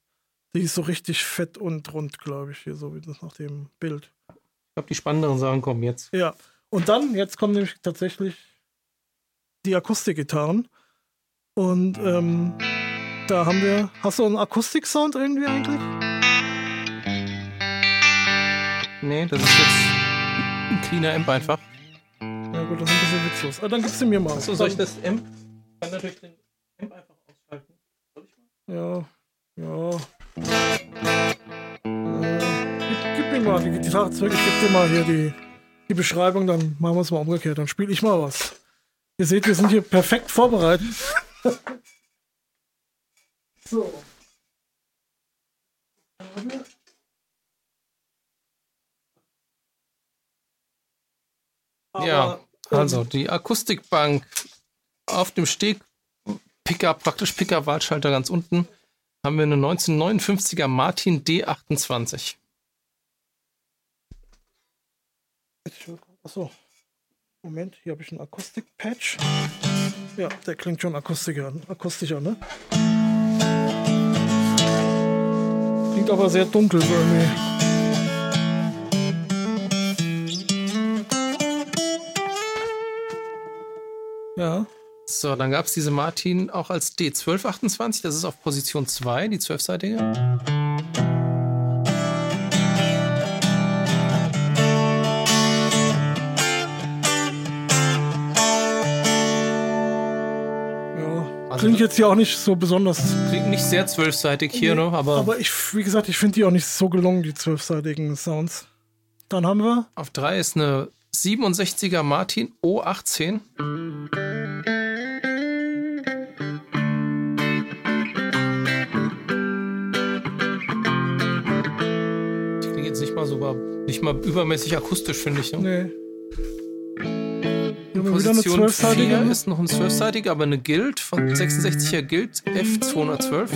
Die ist so richtig fett und rund, glaube ich, hier, so wie das nach dem Bild. Ich glaube, die spannenderen Sachen kommen jetzt. Ja, und dann, jetzt kommen nämlich tatsächlich die Akustikgitarren. Und ähm, da haben wir. Hast du einen Akustiksound irgendwie eigentlich? Nee, das ist jetzt ein cleaner Amp einfach. Ja, gut, das ist ein bisschen witzlos. Aber dann gibst du mir mal. Achso, soll ich das Amp? Ich kann natürlich den Amp einfach ausschalten. Soll ich mal? Ja, ja. Äh, gib, gib mir mal die Gitarre zurück. Ich geb dir mal hier die, die Beschreibung, dann machen wir es mal umgekehrt. Dann spiele ich mal was. Ihr seht, wir sind hier perfekt vorbereitet. so. Ja, ähm, Also, die Akustikbank auf dem Steg, Pickup, praktisch Pickup-Wahlschalter ganz unten, haben wir eine 1959er Martin D28. Achso. Moment, hier habe ich einen Akustik-Patch. Ja, der klingt schon akustischer, akustischer, ne? Klingt aber sehr dunkel so irgendwie. Ja, So, dann gab es diese Martin auch als D1228, das ist auf Position 2, die 12-seitige. ja. Also Klingt jetzt hier auch nicht so besonders. Klingt nicht sehr 12-seitig hier, ne? aber, Aber ich, wie gesagt, ich finde die auch nicht so gelungen, die zwölfseitigen Sounds. Dann haben wir auf 3 ist eine 67er Martin O18. Mal sogar, nicht mal übermäßig akustisch, finde ich. Ne? Nee. Position zwölfseitige. 4 ist noch ein 12-seitiger, aber eine Guild von 66er Guild F212.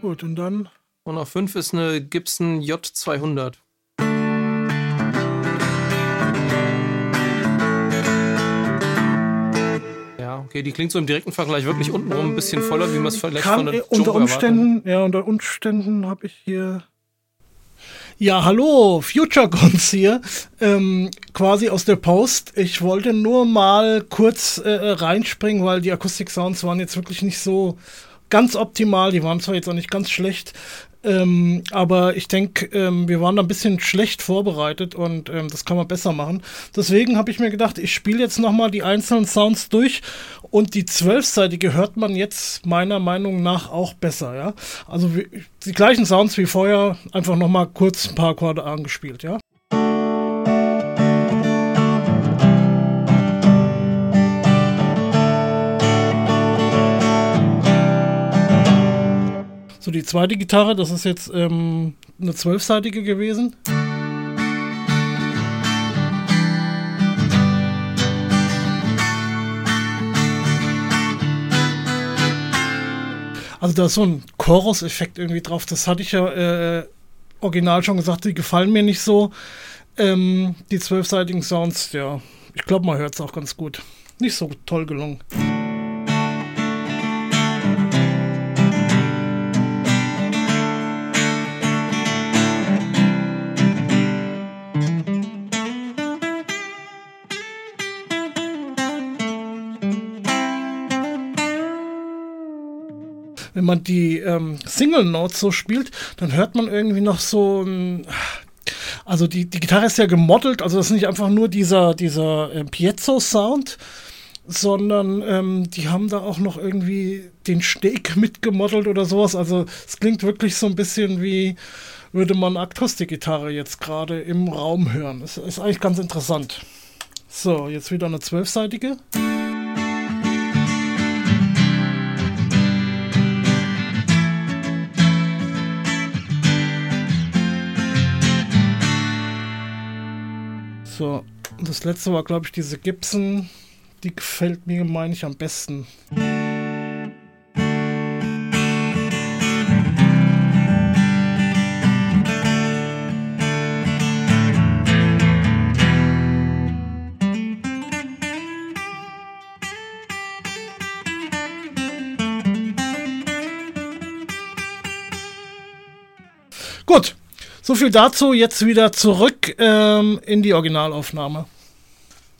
Gut, und dann Und auf 5 ist eine Gibson J200. Okay, die klingt so im direkten Vergleich wirklich untenrum ein bisschen voller, wie man es vielleicht kann von der äh, unter Jumbo erwartet. Umständen, ja, unter Umständen habe ich hier. Ja, hallo, Future Guns hier, ähm, quasi aus der Post. Ich wollte nur mal kurz äh, reinspringen, weil die Akustik-Sounds waren jetzt wirklich nicht so ganz optimal. Die waren zwar jetzt auch nicht ganz schlecht, ähm, aber ich denke, ähm, wir waren da ein bisschen schlecht vorbereitet und ähm, das kann man besser machen. Deswegen habe ich mir gedacht, ich spiele jetzt nochmal die einzelnen Sounds durch und die zwölfseitige hört man jetzt meiner Meinung nach auch besser, ja. Also wie, die gleichen Sounds wie vorher, einfach nochmal kurz ein paar Akkorde angespielt, ja. So, die zweite Gitarre, das ist jetzt ähm, eine zwölfseitige gewesen. Also da ist so ein Chorus-Effekt irgendwie drauf. Das hatte ich ja äh, original schon gesagt, die gefallen mir nicht so. Ähm, die zwölfseitigen Sounds, ja, ich glaube, man hört es auch ganz gut. Nicht so toll gelungen. Wenn man die ähm, Single Notes so spielt, dann hört man irgendwie noch so ein. Also die, die Gitarre ist ja gemodelt, also das ist nicht einfach nur dieser, dieser äh, Piezo-Sound, sondern ähm, die haben da auch noch irgendwie den Steg mitgemodelt oder sowas. Also es klingt wirklich so ein bisschen wie würde man Akustikgitarre jetzt gerade im Raum hören. Das ist eigentlich ganz interessant. So, jetzt wieder eine zwölfseitige. So, das letzte war, glaube ich, diese Gibson. Die gefällt mir, meine ich, am besten. So viel dazu. Jetzt wieder zurück ähm, in die Originalaufnahme.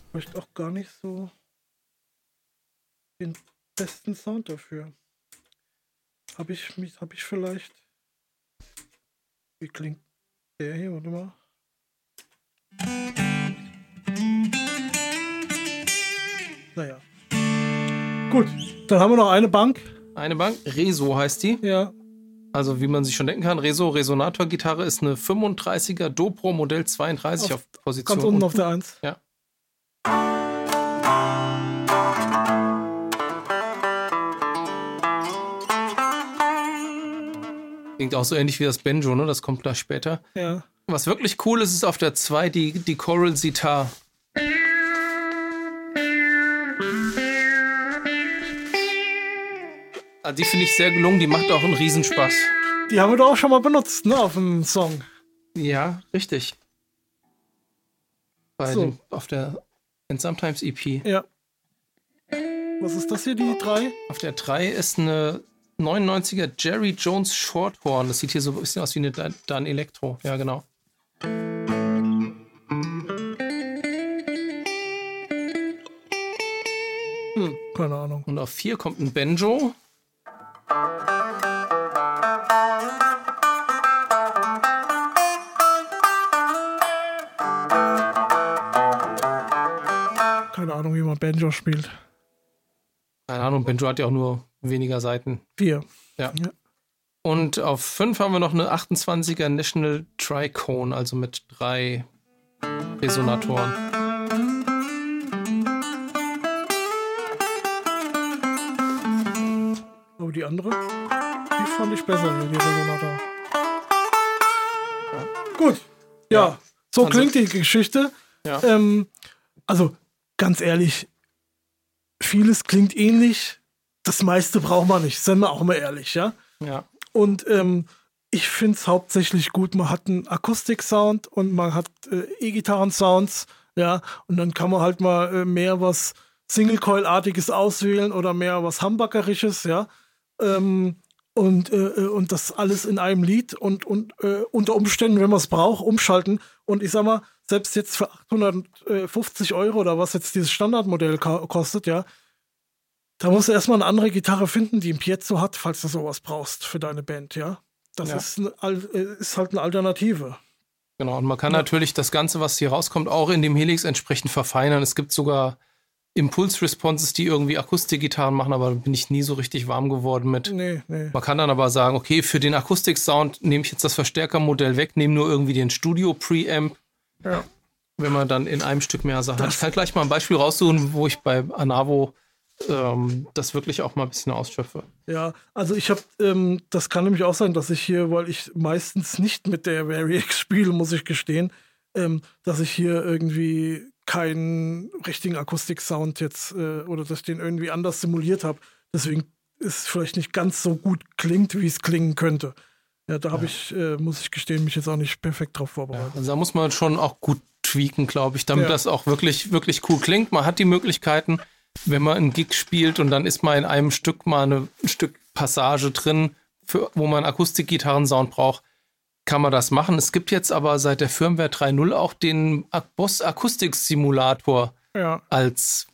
Ich möchte auch gar nicht so den besten Sound dafür. Habe ich mich, habe ich vielleicht. Wie klingt der hier? Warte mal. Naja. Gut, dann haben wir noch eine Bank. Eine Bank, Reso heißt die. Ja. Also wie man sich schon denken kann, Reso Resonator-Gitarre ist eine 35er Dobro Modell 32 auf, auf Position. Ganz unten auf der 1. Ja. Klingt auch so ähnlich wie das Banjo, ne? Das kommt gleich später. Ja. Was wirklich cool ist, ist auf der 2 die, die Choral Sitar. Also die finde ich sehr gelungen, die macht auch einen Riesenspaß. Die haben wir doch auch schon mal benutzt, ne, auf dem Song. Ja, richtig. Bei So. dem, auf der And Sometimes EP. Ja. Was ist das hier, die 3? Auf der 3 ist eine 99er Jerry Jones Shorthorn. Das sieht hier so ein bisschen aus wie eine Dan- Electro. Ja, genau. Hm, keine Ahnung. Und auf 4 kommt ein Banjo. Keine Ahnung, wie man Banjo spielt. Keine Ahnung, Banjo hat ja auch nur weniger Seiten. 4. Ja. Ja. Und auf 5 haben wir noch eine 28er National Tricone, also mit drei Resonatoren. Andere, die fand ich besser die Resonator. Gut. Ja, Ja. so Also- klingt die Geschichte. Ja. Ähm, also, ganz ehrlich, vieles klingt ähnlich. Das meiste braucht man nicht, sind wir auch mal ehrlich, ja. Ja. Und ähm, ich finde es hauptsächlich gut, man hat einen Akustik-Sound und man hat äh, E-Gitarren-Sounds, ja, und dann kann man halt mal äh, mehr was Single-Coil-artiges auswählen oder mehr was Hamburgerisches, ja. Ähm, und, äh, äh, und das alles in einem Lied und, und äh, unter Umständen, wenn man es braucht, umschalten. Und ich sag mal, selbst jetzt für 850 Euro oder was jetzt dieses Standardmodell kostet, ja, da musst du erstmal eine andere Gitarre finden, die ein Piezo hat, falls du sowas brauchst für deine Band, ja. Das Ja. Ist, eine, äh, ist halt eine Alternative. Genau, und man kann natürlich das Ganze, was hier rauskommt, auch in dem Helix entsprechend verfeinern. Es gibt sogar Impulse-Responses, die irgendwie Akustikgitarren machen, aber da bin ich nie so richtig warm geworden mit. Nee, nee. Man kann dann aber sagen, okay, für den Akustik-Sound nehme ich jetzt das Verstärkermodell weg, nehme nur irgendwie den Studio-Preamp, Ja. wenn man dann in einem Stück mehr Sachen hat. Ich kann gleich mal ein Beispiel raussuchen, wo ich bei Anavo ähm, das wirklich auch mal ein bisschen ausschöpfe. Ja, also ich habe, ähm, das kann nämlich auch sein, dass ich hier, weil ich meistens nicht mit der Variax spiele, muss ich gestehen, ähm, dass ich hier irgendwie keinen richtigen Akustik-Sound jetzt äh, oder dass ich den irgendwie anders simuliert habe. Deswegen ist es vielleicht nicht ganz so gut klingt, wie es klingen könnte. Ja, da habe ja. ich, äh, muss ich gestehen, mich jetzt auch nicht perfekt drauf vorbereitet. Ja, also da muss man schon auch gut tweaken, glaube ich, damit ja. das auch wirklich, wirklich cool klingt. Man hat die Möglichkeiten, wenn man einen Gig spielt und dann ist mal in einem Stück mal eine, ein Stück Passage drin, für, wo man Akustikgitarren-Sound braucht, kann man das machen. Es gibt jetzt aber seit der Firmware 3.0 auch den Boss Akustik Simulator ja. als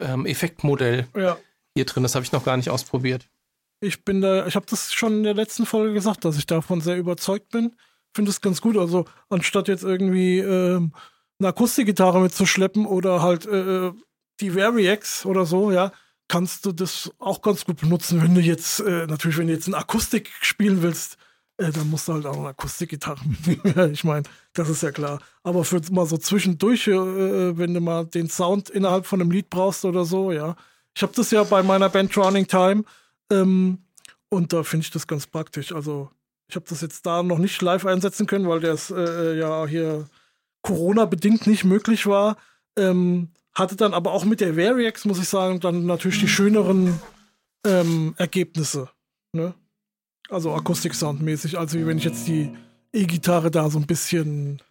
ähm, Effektmodell ja. hier drin. Das habe ich noch gar nicht ausprobiert. Ich bin da, ich habe das schon in der letzten Folge gesagt, dass ich davon sehr überzeugt bin. Finde es ganz gut. Also anstatt jetzt irgendwie ähm, eine Akustikgitarre mitzuschleppen oder halt äh, äh die Variax oder so, ja, kannst du das auch ganz gut benutzen, wenn du jetzt, äh, natürlich, wenn du jetzt eine Akustik spielen willst, äh, dann musst du halt auch eine Akustikgitarre mitnehmen. ich meine, das ist ja klar. Aber für mal so zwischendurch, äh, äh, wenn du mal den Sound innerhalb von einem Lied brauchst oder so, ja. Ich habe das ja bei meiner Band Running Time ähm, und da finde ich das ganz praktisch. Also ich habe das jetzt da noch nicht live einsetzen können, weil das äh, ja hier Corona-bedingt nicht möglich war. Ähm, hatte dann aber auch mit der Variax, muss ich sagen, dann natürlich die schöneren ähm, Ergebnisse. Ne? Also Akustik-Sound-mäßig, als wie wenn ich jetzt die E-Gitarre da so ein bisschen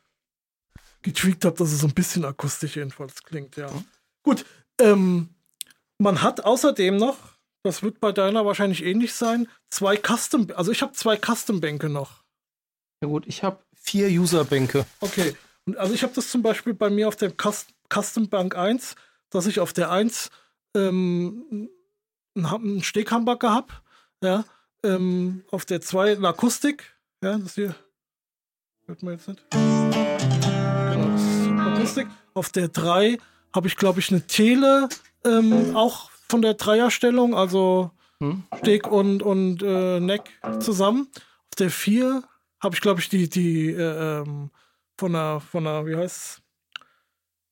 getweakt habe, dass es so ein bisschen akustisch jedenfalls klingt, ja. Mhm. Gut, ähm, man hat außerdem noch, das wird bei deiner wahrscheinlich ähnlich sein, zwei Custom, also ich habe zwei Custom-Bänke noch. Ja gut, ich habe vier User-Bänke. Okay, also ich habe das zum Beispiel bei mir auf der Custom Custom Bank 1, dass ich auf der 1 ähm, einen Steghambacker habe, ja, ähm, auf der 2 eine Akustik, ja, das hier hört man jetzt nicht. Genau, das ist Akustik. Auf der 3 habe ich, glaube ich, eine Tele, ähm, auch von der Dreierstellung, also hm? Steg und, und äh, Neck zusammen. Auf der 4 habe ich, glaube ich, die, die äh, ähm, von der, von der, wie heißt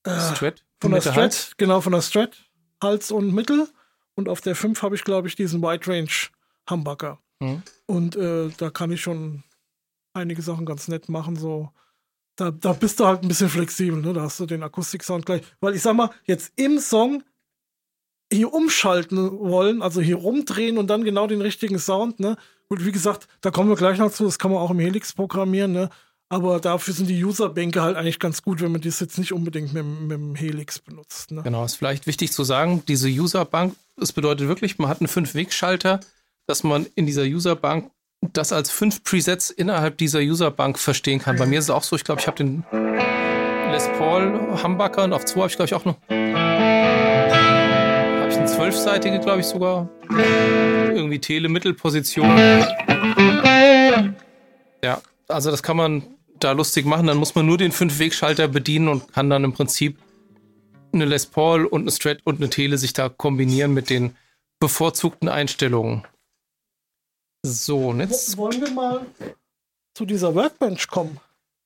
es? Äh, Strat? Von der Strat, Hals? genau, von der Strat, Hals und Mittel. Und auf der 5 habe ich, glaube ich, diesen Wide Range Humbucker. Mhm. Und äh, da kann ich schon einige Sachen ganz nett machen. So, da, da bist du halt ein bisschen flexibel, ne? Da hast du den Akustiksound gleich. Weil ich sag mal, jetzt im Song hier umschalten wollen, also hier rumdrehen und dann genau den richtigen Sound, ne? Gut, wie gesagt, da kommen wir gleich noch zu, das kann man auch im Helix programmieren, ne? Aber dafür sind die Userbänke halt eigentlich ganz gut, wenn man das jetzt nicht unbedingt mit, mit dem Helix benutzt. Ne? Genau, ist vielleicht wichtig zu sagen, diese Userbank, das bedeutet wirklich, man hat einen Fünf-Weg-Schalter, dass man in dieser Userbank das als fünf Presets innerhalb dieser Userbank verstehen kann. Bei mir ist es auch so, ich glaube, ich habe den Les Paul Humbucker und auf zwei habe ich, glaube ich, auch noch. Habe ich eine zwölfseitige, glaube ich, sogar. Irgendwie Tele-Mittelposition. Ja, also das kann man da lustig machen. Dann muss man nur den Fünf-Weg-Schalter bedienen und kann dann im Prinzip eine Les Paul und eine Strat und eine Tele sich da kombinieren mit den bevorzugten Einstellungen. So, und jetzt. Wollen wir mal zu dieser Workbench kommen?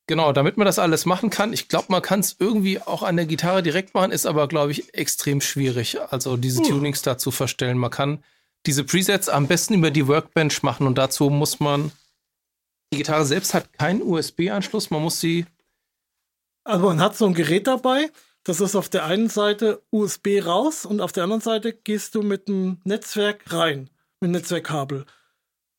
Genau, damit man das alles machen kann. Ich glaube, man kann es irgendwie auch an der Gitarre direkt machen, ist aber, glaube ich, extrem schwierig. Also diese uh. Tunings da zu verstellen. Man kann diese Presets am besten über die Workbench machen und dazu muss man die Gitarre selbst hat keinen USB-Anschluss, man muss sie. Also man hat so ein Gerät dabei, das ist auf der einen Seite USB raus und auf der anderen Seite gehst du mit dem Netzwerk rein, mit dem Netzwerkkabel.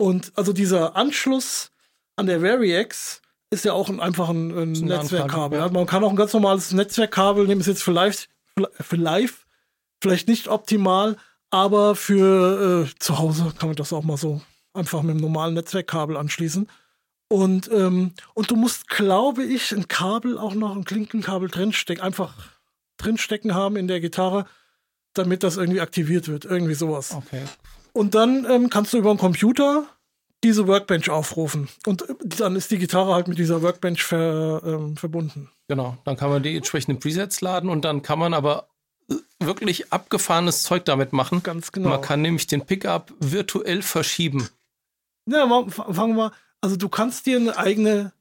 Und also dieser Anschluss an der Variax ist ja auch einfach ein, ein Netzwerkkabel. Ja. Man kann auch ein ganz normales Netzwerkkabel nehmen, ist jetzt für live, für live vielleicht nicht optimal, aber für äh, zu Hause kann man das auch mal so einfach mit einem normalen Netzwerkkabel anschließen. Und, ähm, und du musst, glaube ich, ein Kabel auch noch, ein Klinkenkabel drinstecken, einfach drinstecken haben in der Gitarre, damit das irgendwie aktiviert wird. Irgendwie sowas. Okay. Und dann ähm, kannst du über den Computer diese Workbench aufrufen. Und äh, dann ist die Gitarre halt mit dieser Workbench ver, ähm, verbunden. Genau, dann kann man die entsprechenden Presets laden und dann kann man aber äh, wirklich abgefahrenes Zeug damit machen. Ganz genau. Man kann nämlich den Pickup virtuell verschieben. Ja, fangen wir also du kannst dir eine eigene,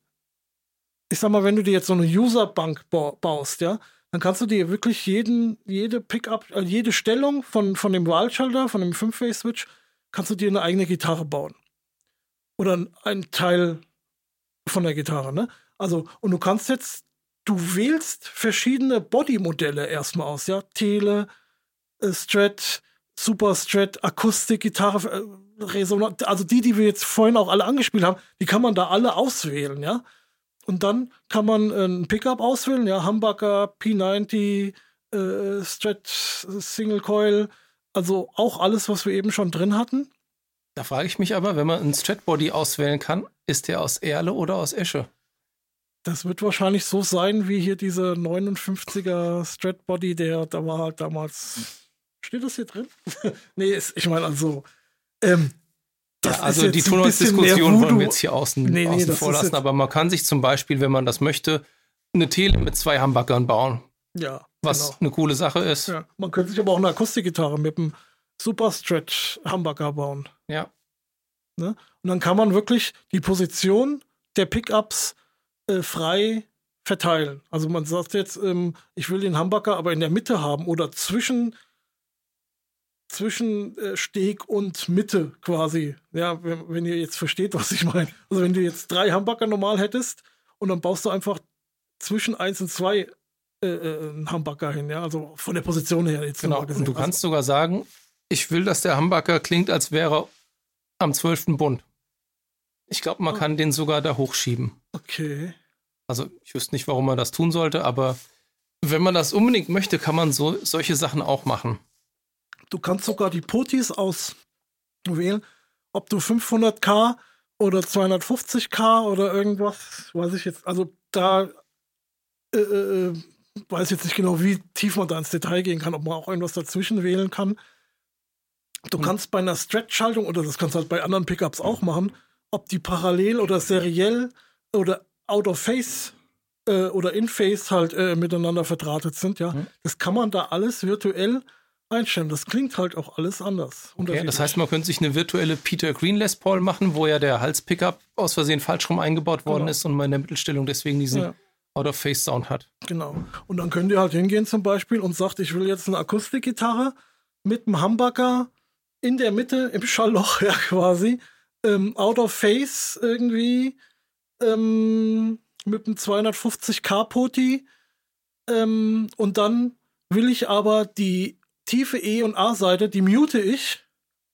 ich sag mal, wenn du dir jetzt so eine Userbank baust, ja, dann kannst du dir wirklich jeden, jede Pickup, also jede Stellung von, von dem Wahlschalter, von dem 5-Way-Switch, kannst du dir eine eigene Gitarre bauen. Oder ein Teil von der Gitarre, ne? Also, und du kannst jetzt, du wählst verschiedene Body-Modelle erstmal aus, ja? Tele, äh, Strat, Super Strat, Akustik-Gitarre, äh, Resonanz, also die, die wir jetzt vorhin auch alle angespielt haben, die kann man da alle auswählen, ja? Und dann kann man äh, ein Pickup auswählen, ja, Humbucker, P90, äh, Strat, Single Coil, also auch alles, was wir eben schon drin hatten. Da frage ich mich aber, wenn man einen Strat-Body auswählen kann, ist der aus Erle oder aus Esche? Das wird wahrscheinlich so sein, wie hier diese 59er Strat-Body, der da war halt damals. Steht das hier drin? nee, ist, ich meine also. Ähm, ja, also die Tonholzdiskussion wollen wir jetzt hier außen, nee, nee, außen vor lassen, aber man kann sich zum Beispiel, wenn man das möchte, eine Tele mit zwei Humbuckern bauen. Ja. Was genau. eine coole Sache ist. Ja. Man könnte sich aber auch eine Akustikgitarre mit einem Super Stretch Humbucker bauen. Ja. Ne? Und dann kann man wirklich die Position der Pickups äh, frei verteilen. Also man sagt jetzt, ähm, ich will den Humbucker aber in der Mitte haben oder zwischen zwischen äh, Steg und Mitte quasi. Ja, wenn, wenn, ihr jetzt versteht, was ich meine. Also wenn du jetzt drei Humbucker normal hättest und dann baust du einfach zwischen eins und zwei äh, äh einen Humbucker hin, ja, also von der Position her jetzt. Genau, und du kannst also, sogar sagen, ich will, dass der Humbucker klingt, als wäre am 12. Bund. Ich glaube, man oh. kann den sogar da hochschieben. Okay. Also ich wüsste nicht, warum man das tun sollte, aber wenn man das unbedingt möchte, kann man so solche Sachen auch machen. Du kannst sogar die Potis auswählen, ob du 500k oder 250k oder irgendwas, weiß ich jetzt. Also da äh, äh, äh, weiß ich jetzt nicht genau, wie tief man da ins Detail gehen kann, ob man auch irgendwas dazwischen wählen kann. Du hm. kannst bei einer Stretch-Schaltung, oder das kannst du halt bei anderen Pickups auch machen, ob die parallel oder seriell oder out of phase äh, oder in phase halt äh, miteinander verdrahtet sind, ja. Hm. Das kann man da alles virtuell einstellen. Das klingt halt auch alles anders. Okay, das heißt, man könnte sich eine virtuelle Peter Green Les Paul machen, wo ja der Hals-Pickup aus Versehen falsch rum eingebaut worden genau. ist und man in der Mittelstellung deswegen diesen ja. Out-of-Face-Sound hat. Genau. Und dann könnt ihr halt hingehen zum Beispiel und sagt, ich will jetzt eine Akustikgitarre mit einem Humbucker in der Mitte im Schallloch, ja quasi, ähm, Out-of-Face irgendwie ähm, mit einem 250k Poti ähm, und dann will ich aber die tiefe E- und A-Seite, die mute ich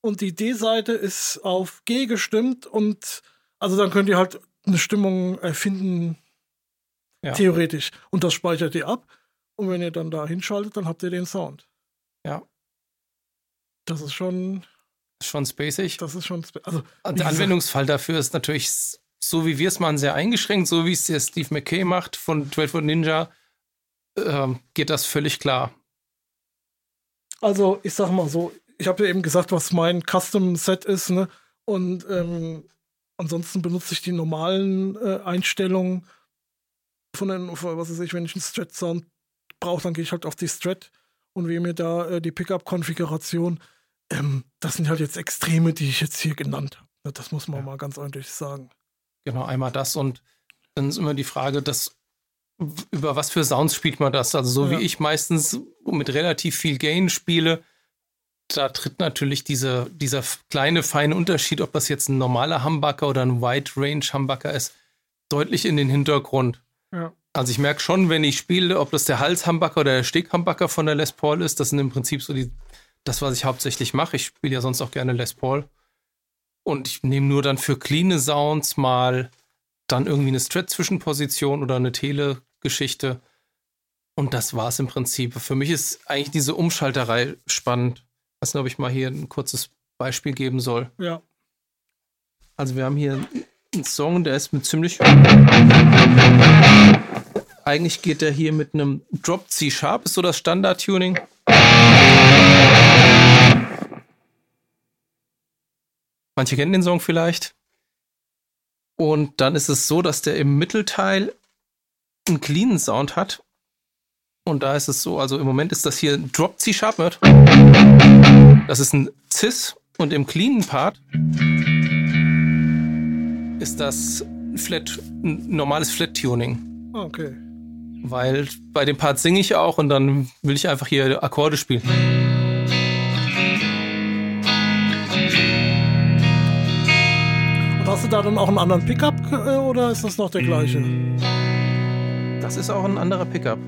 und die D-Seite ist auf G gestimmt und also dann könnt ihr halt eine Stimmung erfinden, ja. theoretisch. Und das speichert ihr ab und wenn ihr dann da hinschaltet, dann habt ihr den Sound. Ja. Das ist schon. Schon spacig. Das ist schon. Also, der Anwendungsfall dafür ist natürlich, so wie wir es machen, sehr eingeschränkt, so wie es der Steve McKay macht von 12 Ninja, äh, geht das völlig klar. Also, ich sag mal so, ich habe ja eben gesagt, was mein Custom-Set ist, ne? Und ähm, ansonsten benutze ich die normalen äh, Einstellungen von den, was weiß ich, wenn ich einen Strat-Sound brauche, dann gehe ich halt auf die Strat und wähle mir da äh, die Pickup-Konfiguration. Ähm, das sind halt jetzt Extreme, die ich jetzt hier genannt habe. Ne? Das muss man ja. mal ganz eindeutig sagen. Genau, einmal das und dann ist immer die Frage, dass über was für Sounds spielt man das? Also so ja. wie ich meistens mit relativ viel Gain spiele, da tritt natürlich diese, dieser kleine feine Unterschied, ob das jetzt ein normaler Humbucker oder ein Wide Range Humbucker ist, deutlich in den Hintergrund. Ja. Also ich merke schon, wenn ich spiele, ob das der Hals-Humbucker oder der Steg-Humbucker von der Les Paul ist, das sind im Prinzip so die, das, was ich hauptsächlich mache. Ich spiele ja sonst auch gerne Les Paul. Und ich nehme nur dann für cleane Sounds mal dann irgendwie eine Strat-Zwischenposition oder eine Tele Geschichte. Und das war es im Prinzip. Für mich ist eigentlich diese Umschalterei spannend. Ich weiß nicht, ob ich mal hier ein kurzes Beispiel geben soll. Ja. Also wir haben hier einen Song, der ist mit ziemlich. Eigentlich geht der hier mit einem Drop C Sharp, ist so das Standard-Tuning. Manche kennen den Song vielleicht. Und dann ist es so, dass der im Mittelteil einen cleanen Sound hat. Und da ist es so, also im Moment ist das hier ein Drop C Sharp Mode. Das ist ein Cis und im cleanen Part ist das Flat, ein normales Flat Tuning. Okay. Weil bei dem Part singe ich auch und dann will ich einfach hier Akkorde spielen. Und hast du da dann auch einen anderen Pickup äh, oder ist das noch der gleiche? Das ist auch ein anderer Pickup.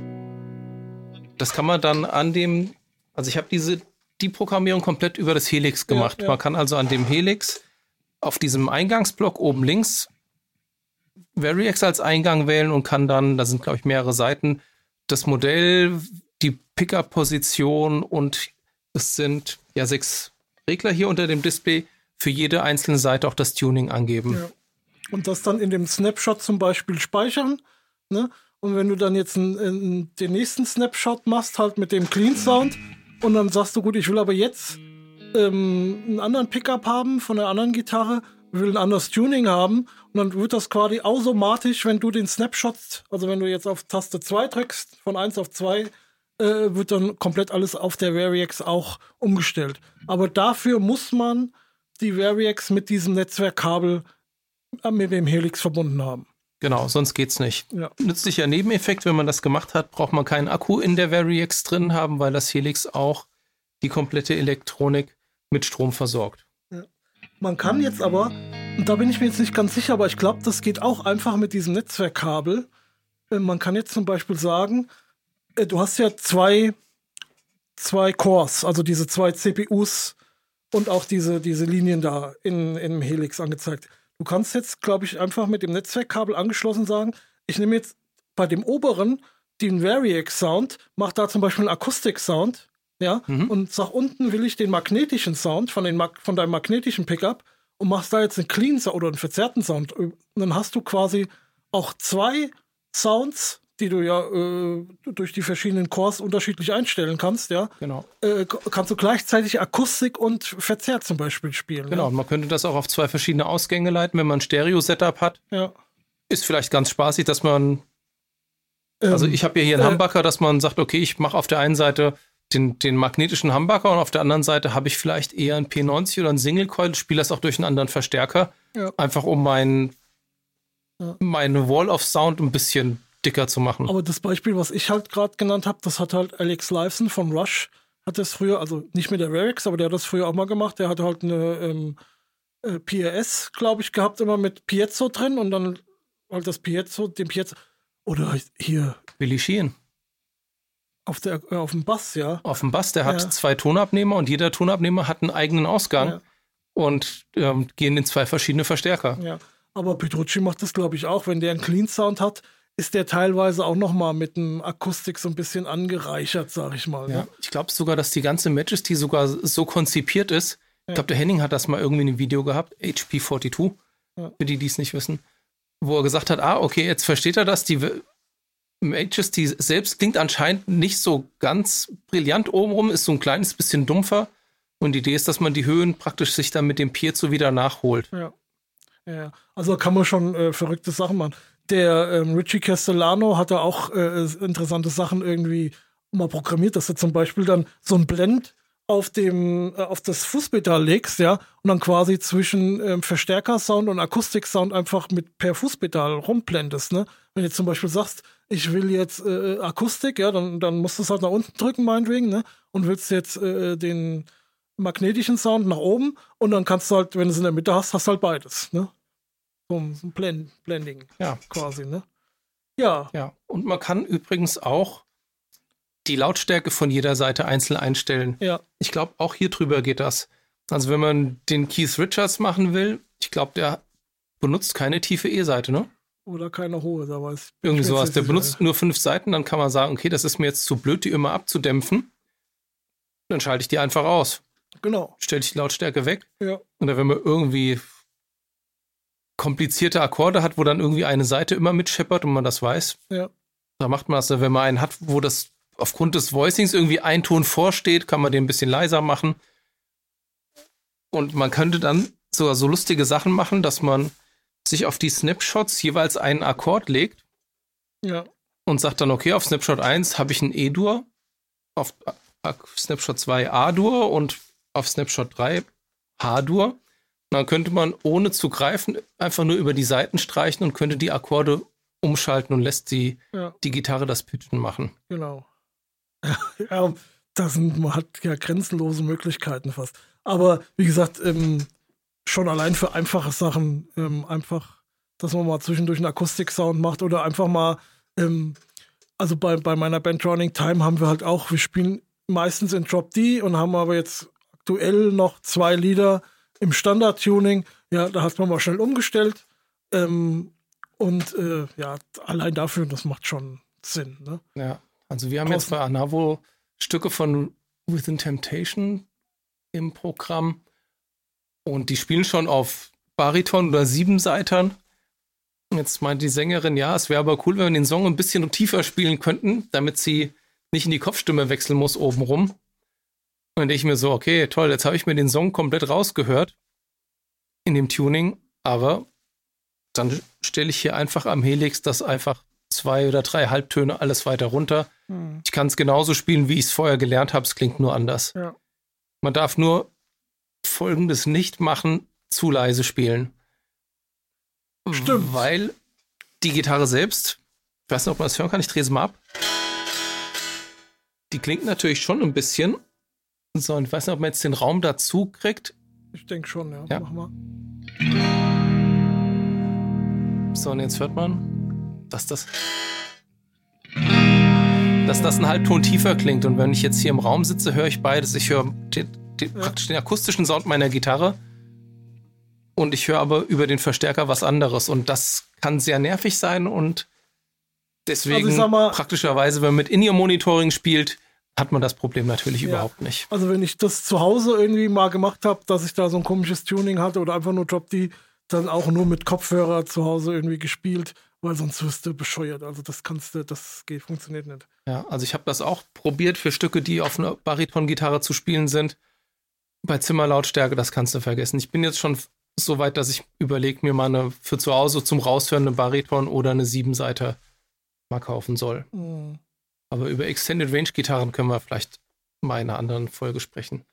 Das kann man dann an dem, also ich habe diese die Programmierung komplett über das Helix gemacht. Ja, ja. Man kann also an dem Helix auf diesem Eingangsblock oben links Variax als Eingang wählen und kann dann, da sind glaube ich mehrere Seiten, das Modell, die Pickup-Position und es sind ja sechs Regler hier unter dem Display für jede einzelne Seite auch das Tuning angeben. Ja. Und das dann in dem Snapshot zum Beispiel speichern. Ne? Und wenn du dann jetzt einen, einen, den nächsten Snapshot machst, halt mit dem Clean Sound, und dann sagst du, gut, ich will aber jetzt ähm, einen anderen Pickup haben von einer anderen Gitarre, will ein anderes Tuning haben und dann wird das quasi automatisch, wenn du den Snapshot, also wenn du jetzt auf Taste 2 drückst, von 1 auf 2, äh, wird dann komplett alles auf der Variax auch umgestellt. Aber dafür muss man die Variax mit diesem Netzwerkkabel äh, mit dem Helix verbunden haben. Genau, sonst geht's nicht. Ja. Nützlicher Nebeneffekt, wenn man das gemacht hat, braucht man keinen Akku in der Variax drin haben, weil das Helix auch die komplette Elektronik mit Strom versorgt. Ja. Man kann jetzt aber, und da bin ich mir jetzt nicht ganz sicher, aber ich glaube, das geht auch einfach mit diesem Netzwerkkabel. Äh, man kann jetzt zum Beispiel sagen, äh, du hast ja zwei, zwei Cores, also diese zwei CPUs und auch diese, diese Linien da in, im Helix angezeigt. Du kannst jetzt, glaube ich, einfach mit dem Netzwerkkabel angeschlossen sagen, ich nehme jetzt bei dem oberen den Variax Sound, mache da zum Beispiel einen Akustik-Sound, ja, mhm. und sag unten will ich den magnetischen Sound von, den von deinem magnetischen Pickup und machst da jetzt einen Clean Sound oder einen verzerrten Sound. Und dann hast du quasi auch zwei Sounds die du ja äh, durch die verschiedenen Cores unterschiedlich einstellen kannst, ja. Genau. Äh, kannst du gleichzeitig Akustik und Verzerr zum Beispiel spielen. Genau, ja? man könnte das auch auf zwei verschiedene Ausgänge leiten, wenn man ein Stereo-Setup hat. Ja. Ist vielleicht ganz spaßig, dass man. Ähm, also ich habe ja hier einen äh, Humbucker, dass man sagt, okay, ich mache auf der einen Seite den, den magnetischen Humbucker und auf der anderen Seite habe ich vielleicht eher ein P90 oder ein Single Coil, spiele das auch durch einen anderen Verstärker. Ja. Einfach um mein, ja. meine Wall of Sound ein bisschen dicker zu machen. Aber das Beispiel, was ich halt gerade genannt habe, das hat halt Alex Lifeson von Rush, hat das früher, also nicht mit der Rex, aber der hat das früher auch mal gemacht. Der hatte halt eine ähm, äh, PRS, glaube ich, gehabt, immer mit Piezo drin und dann halt das Piezo, den Piezo. Oder hier. Billy Sheehan. Auf, der, äh, auf dem Bass, ja. Auf dem Bass, der hat ja. zwei Tonabnehmer und jeder Tonabnehmer hat einen eigenen Ausgang ja. und ähm, gehen in zwei verschiedene Verstärker. Ja, aber Petrucci macht das, glaube ich, auch. Wenn der einen Clean Sound hat, ist der teilweise auch noch mal mit dem Akustik so ein bisschen angereichert, sag ich mal. Ja. Ne? Ich glaube sogar, dass die ganze Majesty sogar so konzipiert ist. Ja. Ich glaube, der Henning hat das mal irgendwie in einem Video gehabt, HP42, ja. für die, die es nicht wissen, wo er gesagt hat, ah, okay, jetzt versteht er das, die Majesty selbst klingt anscheinend nicht so ganz brillant obenrum, ist so ein kleines bisschen dumpfer. Und die Idee ist, dass man die Höhen praktisch sich dann mit dem Piezo wieder nachholt. Ja. Ja, also kann man schon äh, verrückte Sachen machen der ähm, Richie Castellano hatte auch äh, interessante Sachen irgendwie mal programmiert, dass du zum Beispiel dann so ein Blend auf dem äh, auf das Fußpedal legst, ja, und dann quasi zwischen ähm, Verstärkersound und Akustiksound einfach mit per Fußpedal rumblendest, ne? Wenn du zum Beispiel sagst, ich will jetzt äh, Akustik, ja, dann, dann musst du es halt nach unten drücken, meinetwegen, ne? Und willst jetzt äh, den magnetischen Sound nach oben und dann kannst du halt, wenn du es in der Mitte hast, hast du halt beides, ne? Ein Blend, Blending ja. quasi, ne? Ja. Ja, und man kann übrigens auch die Lautstärke von jeder Seite einzeln einstellen. Ja. Ich glaube, auch hier drüber geht das. Also wenn man den Keith Richards machen will, ich glaube, der benutzt keine tiefe E-Seite, ne? Oder keine hohe, da weiß Irgendwie sowas. Der benutzt nur fünf Seiten, dann kann man sagen, okay, das ist mir jetzt zu blöd, die immer abzudämpfen. Dann schalte ich die einfach aus. Genau. Stelle ich die Lautstärke weg. Ja. Und dann, wenn man irgendwie komplizierte Akkorde hat, wo dann irgendwie eine Seite immer mitscheppert und man das weiß. Ja. Da macht man das, wenn man einen hat, wo das aufgrund des Voicings irgendwie ein Ton vorsteht, kann man den ein bisschen leiser machen. Und man könnte dann sogar so lustige Sachen machen, dass man sich auf die Snapshots jeweils einen Akkord legt. Ja. Und sagt dann, okay, auf Snapshot 1 habe ich ein E-Dur, auf Snapshot 2 A-Dur und auf Snapshot 3 H-Dur. Dann könnte man ohne zu greifen einfach nur über die Seiten streichen und könnte die Akkorde umschalten und lässt die, Ja. die Gitarre das Pitchen machen. Genau. ja, das sind, man hat ja grenzenlose Möglichkeiten fast. Aber wie gesagt, ähm, schon allein für einfache Sachen, ähm, einfach, dass man mal zwischendurch einen Akustik-Sound macht oder einfach mal, ähm, also bei, bei meiner Band Running Time haben wir halt auch, wir spielen meistens in Drop D und haben aber jetzt aktuell noch zwei Lieder im Standard-Tuning. Ja, da hat man mal schnell umgestellt. Ähm, und äh, ja, allein dafür, das macht schon Sinn. Ne? Ja, also wir haben jetzt bei Anavo Stücke von Within Temptation im Programm und die spielen schon auf Bariton oder Siebenseitern. Jetzt meint die Sängerin, ja, es wäre aber cool, wenn wir den Song ein bisschen tiefer spielen könnten, damit sie nicht in die Kopfstimme wechseln muss obenrum. Und ich mir so, okay, toll, jetzt habe ich mir den Song komplett rausgehört in dem Tuning, aber dann stelle ich hier einfach am Helix das einfach zwei oder drei Halbtöne alles weiter runter. Hm. Ich kann es genauso spielen, wie ich es vorher gelernt habe. Es klingt nur anders. Ja. Man darf nur Folgendes nicht machen: zu leise spielen. Stimmt. Weil die Gitarre selbst, ich weiß nicht, ob man das hören kann, ich drehe es mal ab. Die klingt natürlich schon ein bisschen. So, und ich weiß nicht, ob man jetzt den Raum dazu kriegt. Ich denke schon, ja. Ja. Mach mal. So, und jetzt hört man, dass das. Dass das ein Halbton tiefer klingt. Und wenn ich jetzt hier im Raum sitze, höre ich beides. Ich höre den, den, Ja. praktisch den akustischen Sound meiner Gitarre. Und ich höre aber über den Verstärker was anderes. Und das kann sehr nervig sein. Und deswegen, Also mal- praktischerweise, wenn man mit In-Ear-Monitoring spielt, hat man das Problem natürlich Ja. überhaupt nicht. Also wenn ich das zu Hause irgendwie mal gemacht habe, dass ich da so ein komisches Tuning hatte oder einfach nur Drop D, dann auch nur mit Kopfhörer zu Hause irgendwie gespielt, weil sonst wirst du bescheuert. Also das kannst du, das geht, funktioniert nicht. Ja, also ich habe das auch probiert für Stücke, die auf einer Bariton-Gitarre zu spielen sind. Bei Zimmerlautstärke, das kannst du vergessen. Ich bin jetzt schon so weit, dass ich überlege, mir mal eine für zu Hause zum Raushören eine Bariton oder eine Siebenseiter mal kaufen soll. Hm. Aber über Extended Range Gitarren können wir vielleicht mal in einer anderen Folge sprechen.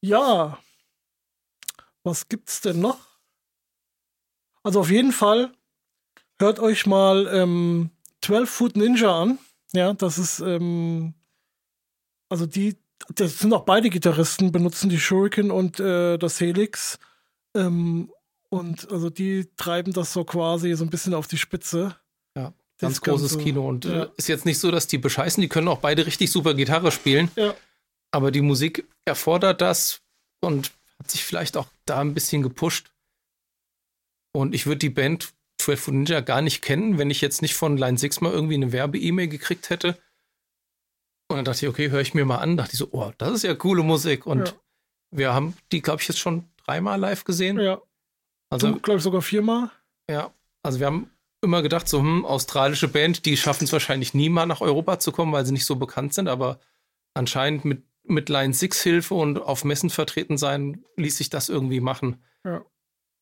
Ja. Was gibt's denn noch? Also auf jeden Fall hört euch mal ähm, 12 Foot Ninja an. Ja, das ist, ähm, also die, das sind auch beide Gitarristen, benutzen die Shuriken und äh, das Helix. Ähm, und also die treiben das so quasi so ein bisschen auf die Spitze. Ganz großes Ganze. Kino. Und Ja. äh, ist jetzt nicht so, dass die bescheißen, die können auch beide richtig super Gitarre spielen. Ja. Aber die Musik erfordert das und hat sich vielleicht auch da ein bisschen gepusht. Und ich würde die Band 12 Foot Ninja gar nicht kennen, wenn ich jetzt nicht von Line 6 mal irgendwie eine Werbe-E-Mail gekriegt hätte. Und dann dachte ich, okay, höre ich mir mal an. Dachte ich so, oh, das ist ja coole Musik. Und Ja. wir haben die, glaube ich, jetzt schon dreimal live gesehen. Ja, Also glaube ich, sogar viermal. ja, also wir haben immer gedacht, so, hm, australische Band, die schaffen es wahrscheinlich nie mal nach Europa zu kommen, weil sie nicht so bekannt sind, aber anscheinend mit, mit Line 6 Hilfe und auf Messen vertreten sein, ließ sich das irgendwie machen. Ja.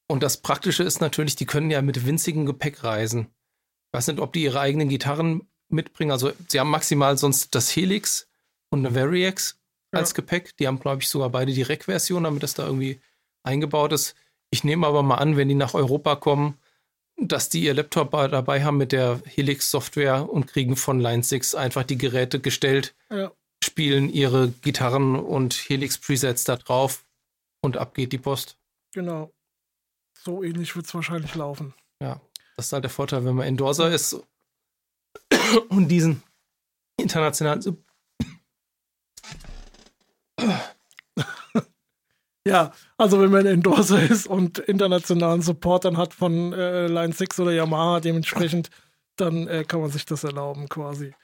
Und das Praktische ist natürlich, die können ja mit winzigem Gepäck reisen. Ich weiß nicht, ob die ihre eigenen Gitarren mitbringen. Also sie haben maximal sonst das Helix und eine Variax Ja. als Gepäck. Die haben, glaube ich, sogar beide die Rack-Version, damit das da irgendwie eingebaut ist. Ich nehme aber mal an, wenn die nach Europa kommen, dass die ihr Laptop dabei haben mit der Helix-Software und kriegen von Line 6 einfach die Geräte gestellt, Ja. spielen ihre Gitarren und Helix-Presets da drauf und ab geht die Post. Genau. So ähnlich wird es wahrscheinlich laufen. Ja, das ist halt der Vorteil, wenn man Endorser ist und diesen internationalen Ja, also wenn man Endorser ist und internationalen Support dann hat von äh, Line 6 oder Yamaha dementsprechend, dann äh, kann man sich das erlauben quasi.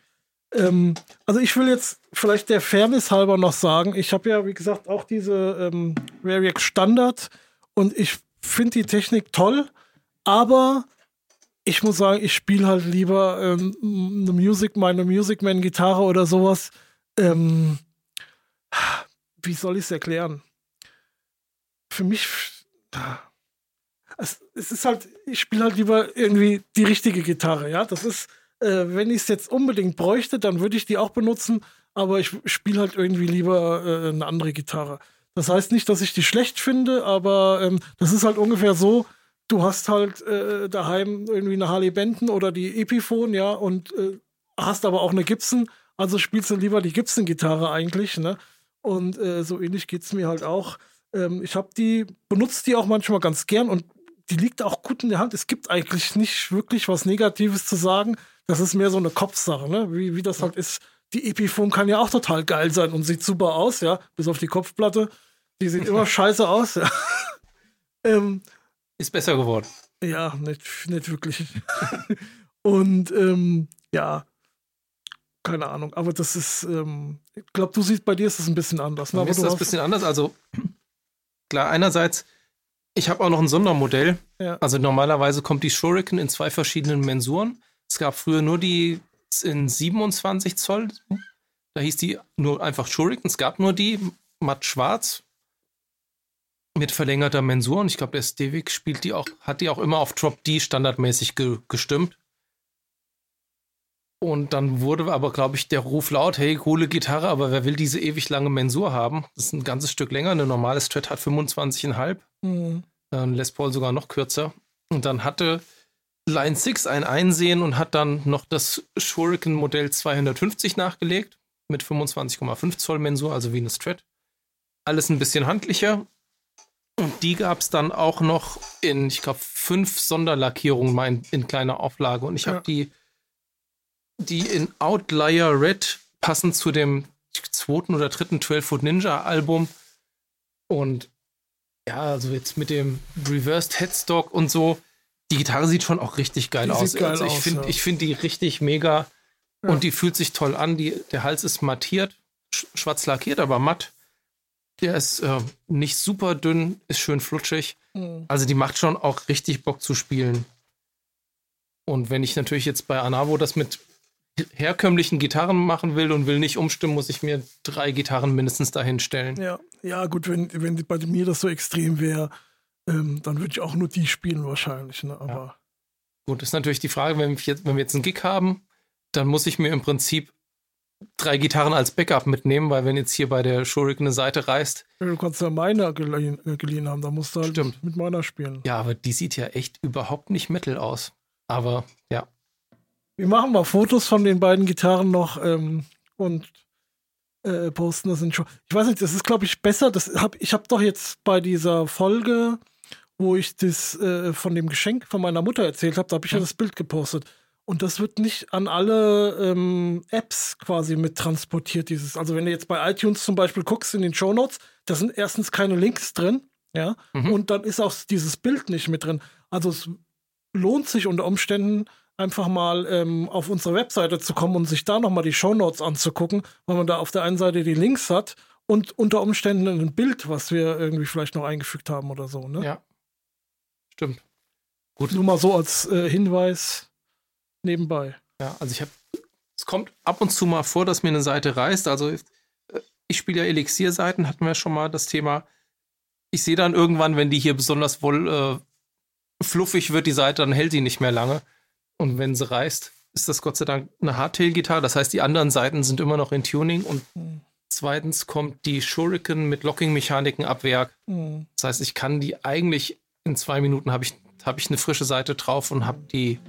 Ähm, also ich will jetzt vielleicht der Fairness halber noch sagen, ich habe ja wie gesagt auch diese ähm, Variax Standard und ich finde die Technik toll, aber ich muss sagen, ich spiele halt lieber ähm, eine Music, meine Music Man Gitarre oder sowas. Ähm, wie soll ich es erklären? Für mich, es, ist halt, ich spiele halt lieber irgendwie die richtige Gitarre, ja. Das ist, äh, wenn ich es jetzt unbedingt bräuchte, dann würde ich die auch benutzen, aber ich spiele halt irgendwie lieber äh, eine andere Gitarre. Das heißt nicht, dass ich die schlecht finde, aber ähm, das ist halt ungefähr so, du hast halt äh, daheim irgendwie eine Harley Benton oder die Epiphone, ja, und äh, hast aber auch eine Gibson, also spielst du lieber die Gibson-Gitarre eigentlich, ne? Und äh, so ähnlich geht es mir halt auch. Ähm, ich habe die, benutzt die auch manchmal ganz gern und die liegt auch gut in der Hand. Es gibt eigentlich nicht wirklich was Negatives zu sagen. Das ist mehr so eine Kopfsache, ne? Wie, wie das halt ist. Die Epiphone kann ja auch total geil sein und sieht super aus, ja, bis auf die Kopfplatte. Die sieht immer scheiße aus, ja. ähm, ist besser geworden. Ja, nicht, nicht wirklich. und ähm, ja, keine Ahnung, aber das ist, ähm, ich glaube, du siehst, bei dir ist das ein bisschen anders. Ne? Mir ist das ein bisschen anders. Also, klar, einerseits, ich habe auch noch ein Sondermodell. Ja. Also, normalerweise kommt die Shuriken in zwei verschiedenen Mensuren. Es gab früher nur die in 27 Zoll. Da hieß die nur einfach Shuriken. Es gab nur die matt schwarz mit verlängerter Mensur. Und ich glaube, der Stevik spielt die auch, hat die auch immer auf Drop D standardmäßig ge gestimmt. Und dann wurde aber, glaube ich, der Ruf laut, hey, coole Gitarre, aber wer will diese ewig lange Mensur haben? Das ist ein ganzes Stück länger. Eine normale Strat hat 25,5. Mhm. Dann Les Paul sogar noch kürzer. Und dann hatte Line 6 ein Einsehen und hat dann noch das Shuriken Modell 250 nachgelegt mit 25,5 Zoll Mensur, also wie eine Strat. Alles ein bisschen handlicher. Und die gab es dann auch noch in, ich glaube, fünf Sonderlackierungen mal in, in kleiner Auflage. Und ich ja. habe die die in Outlier Red passend zu dem zweiten oder dritten 12 Foot Ninja Album. Und ja, also jetzt mit dem Reversed Headstock und so. Die Gitarre sieht schon auch richtig geil die aus. Geil also ich finde ja. find die richtig mega ja. und die fühlt sich toll an. Die, der Hals ist mattiert, schwarz lackiert, aber matt. Der ist äh, nicht super dünn, ist schön flutschig. Mhm. Also die macht schon auch richtig Bock zu spielen. Und wenn ich natürlich jetzt bei Anavo das mit herkömmlichen Gitarren machen will und will nicht umstimmen, muss ich mir drei Gitarren mindestens dahin stellen. Ja, ja gut, wenn, wenn bei mir das so extrem wäre, ähm, dann würde ich auch nur die spielen wahrscheinlich. Ne? Aber ja. Gut, ist natürlich die Frage, wenn wir, jetzt, wenn wir jetzt einen Gig haben, dann muss ich mir im Prinzip drei Gitarren als Backup mitnehmen, weil wenn jetzt hier bei der Shuriken eine Seite reißt. Du kannst ja meine geliehen, äh, geliehen haben, da musst du halt Stimmt. mit meiner spielen. Ja, aber die sieht ja echt überhaupt nicht Metal aus. Aber ja. Wir machen mal Fotos von den beiden Gitarren noch ähm, und äh, posten das in Show. Ich weiß nicht, das ist, glaube ich, besser. Das hab, ich habe doch jetzt bei dieser Folge, wo ich das äh, von dem Geschenk von meiner Mutter erzählt habe, da habe ich ja. das Bild gepostet. Und das wird nicht an alle ähm, Apps quasi mit transportiert, dieses. Also wenn du jetzt bei iTunes zum Beispiel guckst in den Show Notes, da sind erstens keine Links drin, ja, mhm. und dann ist auch dieses Bild nicht mit drin. Also es lohnt sich unter Umständen einfach mal ähm, auf unsere Webseite zu kommen und sich da nochmal die Shownotes anzugucken, weil man da auf der einen Seite die Links hat und unter Umständen ein Bild, was wir irgendwie vielleicht noch eingefügt haben oder so. Ne? Ja. Stimmt. Gut. Nur mal so als äh, Hinweis nebenbei. Ja, also ich habe, es kommt ab und zu mal vor, dass mir eine Seite reißt. Also äh, ich spiele ja Elixier-Seiten, hatten wir schon mal das Thema. Ich sehe dann irgendwann, wenn die hier besonders wohl äh, fluffig wird, die Seite, dann hält sie nicht mehr lange. Und wenn sie reißt, ist das Gott sei Dank eine Hardtail-Gitarre. Das heißt, die anderen Seiten sind immer noch in Tuning. Und mhm. zweitens kommt die Shuriken mit Locking-Mechaniken ab Werk. Mhm. Das heißt, ich kann die eigentlich in zwei Minuten habe ich, hab ich eine frische Seite drauf und habe die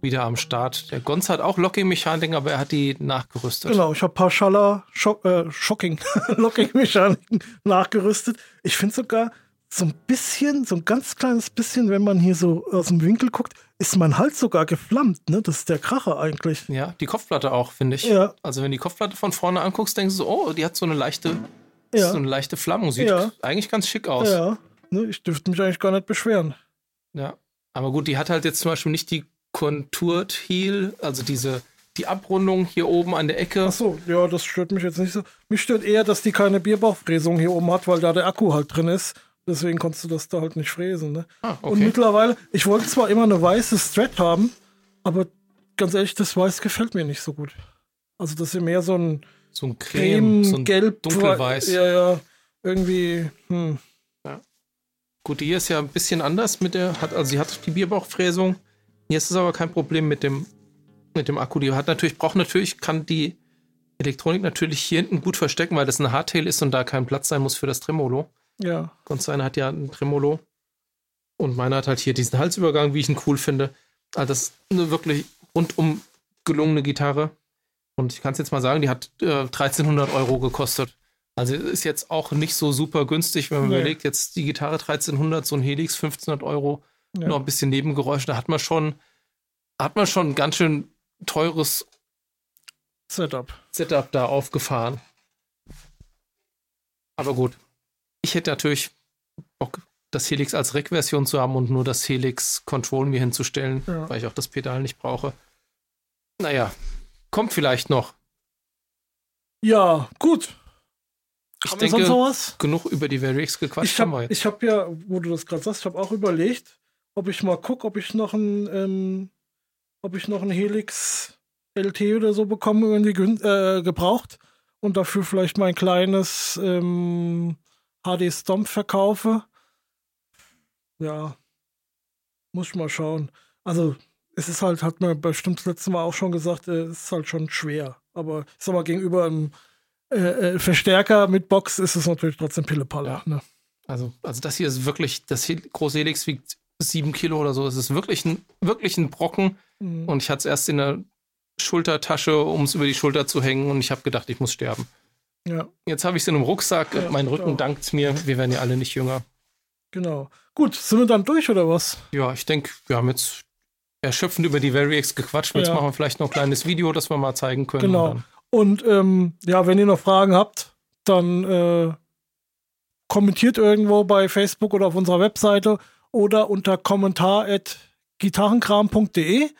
wieder am Start. Der Gonz hat auch Locking-Mechaniken, aber er hat die nachgerüstet. Genau, ich habe ein paar Schaller, Schock, äh, Shocking, Locking-Mechaniken nachgerüstet. Ich finde sogar so ein bisschen, so ein ganz kleines bisschen, wenn man hier so aus dem Winkel guckt, ist mein Hals sogar geflammt, ne? Das ist der Kracher eigentlich. Ja, die Kopfplatte auch, finde ich. Ja. Also wenn die Kopfplatte von vorne anguckst, denkst du so, oh, die hat so eine leichte, ja. so eine leichte Flammung. Sieht ja. eigentlich ganz schick aus. Ja, ne? ich dürfte mich eigentlich gar nicht beschweren. Ja, aber gut, die hat halt jetzt zum Beispiel nicht die Contoured Heel, also diese die Abrundung hier oben an der Ecke. Ach so, ja, das stört mich jetzt nicht so. Mich stört eher, dass die keine Bierbauchfräsung hier oben hat, weil da der Akku halt drin ist. Deswegen konntest du das da halt nicht fräsen. Ne? Ah, okay. Und mittlerweile, ich wollte zwar immer eine weiße Strat haben, aber ganz ehrlich, das Weiß gefällt mir nicht so gut. Also das ist mehr so ein, so ein Creme, Creme so ein Gelb, dunkelweiß. Ja, ja, irgendwie. Hm. Ja. Gut, die ist ja ein bisschen anders mit der, hat, also sie hat die Bierbauchfräsung. Hier ist es aber kein Problem mit dem, mit dem Akku. Die hat natürlich, braucht natürlich, kann die Elektronik natürlich hier hinten gut verstecken, weil das ein Hardtail ist und da kein Platz sein muss für das Tremolo. Ja. Gonstein hat ja ein Tremolo. Und meiner hat halt hier diesen Halsübergang, wie ich ihn cool finde. Also das ist eine wirklich rundum gelungene Gitarre. Und ich kann es jetzt mal sagen, die hat äh, 1300 Euro gekostet. Also ist jetzt auch nicht so super günstig, wenn man Nee. überlegt, jetzt die Gitarre 1300, so ein Helix 1500 Euro, Ja. noch ein bisschen Nebengeräusche. Da hat man schon, hat man schon ein ganz schön teures Setup. Setup da aufgefahren. Aber gut. Ich hätte natürlich Bock, das Helix als Rack-Version zu haben und nur das Helix Control mir hinzustellen, Ja. weil ich auch das Pedal nicht brauche. Naja, kommt vielleicht noch. Ja, gut. Ich Haben wir sonst denke, noch was? genug über die Variax gequatscht Ich haben wir habe jetzt. ich hab ja, wo du das gerade sagst, ich habe auch überlegt, ob ich mal gucke, ob ich noch ein, ähm, ob ich noch ein Helix LT oder so bekomme, irgendwie äh, gebraucht und dafür vielleicht mein kleines ähm, HD Stomp verkaufe. Ja, muss ich mal schauen. Also es ist halt, hat man bestimmt das letzte Mal auch schon gesagt, äh, es ist halt schon schwer. Aber ich sag mal, gegenüber einem äh, äh, Verstärker mit Box ist es natürlich trotzdem Pillepalle. Ja. Ne? Also, also das hier ist wirklich, das Hel große Helix wiegt sieben Kilo oder so. Es ist wirklich ein, wirklich ein Brocken. Mhm. Und ich hatte es erst in der Schultertasche, um es über die Schulter zu hängen. Und ich habe gedacht, ich muss sterben. Ja, Jetzt habe ich es in einem Rucksack. Ja, mein Rücken dankt mir. Wir werden ja alle nicht jünger. genau. Gut, sind wir dann durch oder was? Ja, ich denke, wir haben jetzt erschöpfend über die Variax gequatscht. Jetzt Ja. machen wir vielleicht noch ein kleines Video, das wir mal zeigen können. Genau. Und Und ähm, ja, wenn ihr noch Fragen habt, dann äh, kommentiert irgendwo bei Facebook oder auf unserer Webseite oder unter kommentar.gitarrenkram.de.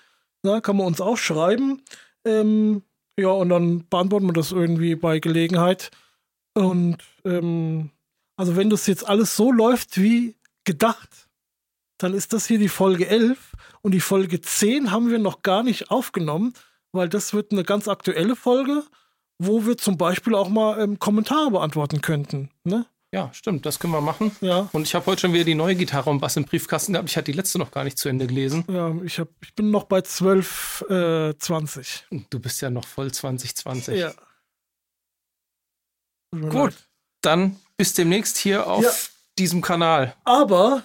Da kann man uns auch schreiben. Ähm, ja, und dann beantworten wir das irgendwie bei Gelegenheit. Und ähm, also wenn das jetzt alles so läuft wie gedacht, dann ist das hier die Folge 11 und die Folge 10 haben wir noch gar nicht aufgenommen, weil das wird eine ganz aktuelle Folge, wo wir zum Beispiel auch mal ähm, Kommentare beantworten könnten. Ne? Ja, stimmt, das können wir machen. Ja, Und ich habe heute schon wieder die neue Gitarre und Bass im Briefkasten gehabt. Ich hatte die letzte noch gar nicht zu Ende gelesen. ja ich, hab, ich bin noch bei 12, äh, 20. Du bist ja noch voll 2020. Ja. Gut. leid. Dann bis demnächst hier auf Ja. diesem Kanal. Aber,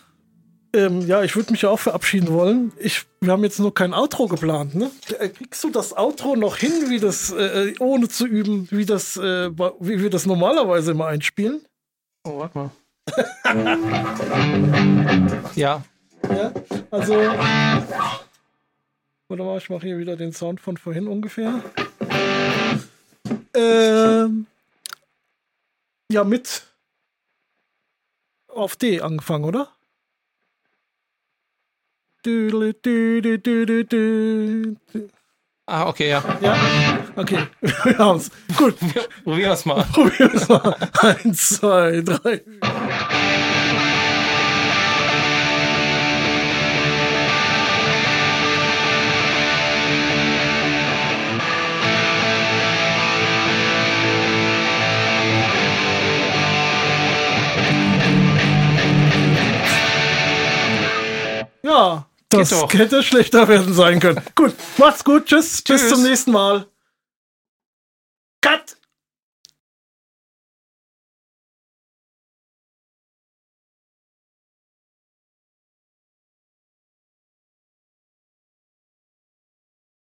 ähm, ja, ich würde mich ja auch verabschieden wollen. Ich, wir haben jetzt nur kein Outro geplant, ne? Äh, Kriegst du das Outro noch hin, wie das, äh, ohne zu üben, wie das, äh, wie wir das normalerweise immer einspielen? Oh, warte mal. ja, Ja, also. Warte mal, ich mache hier wieder den Sound von vorhin ungefähr. Ähm, ja, mit auf D angefangen, oder? Ah, okay, ja. Ja, okay, wir haben's. Gut, Probieren wir es mal. probieren wir es mal. Eins, zwei, drei. Ja, das hätte schlechter werden sein können. Gut, macht's gut, tschüss, bis Tschüss. zum nächsten Mal. cut.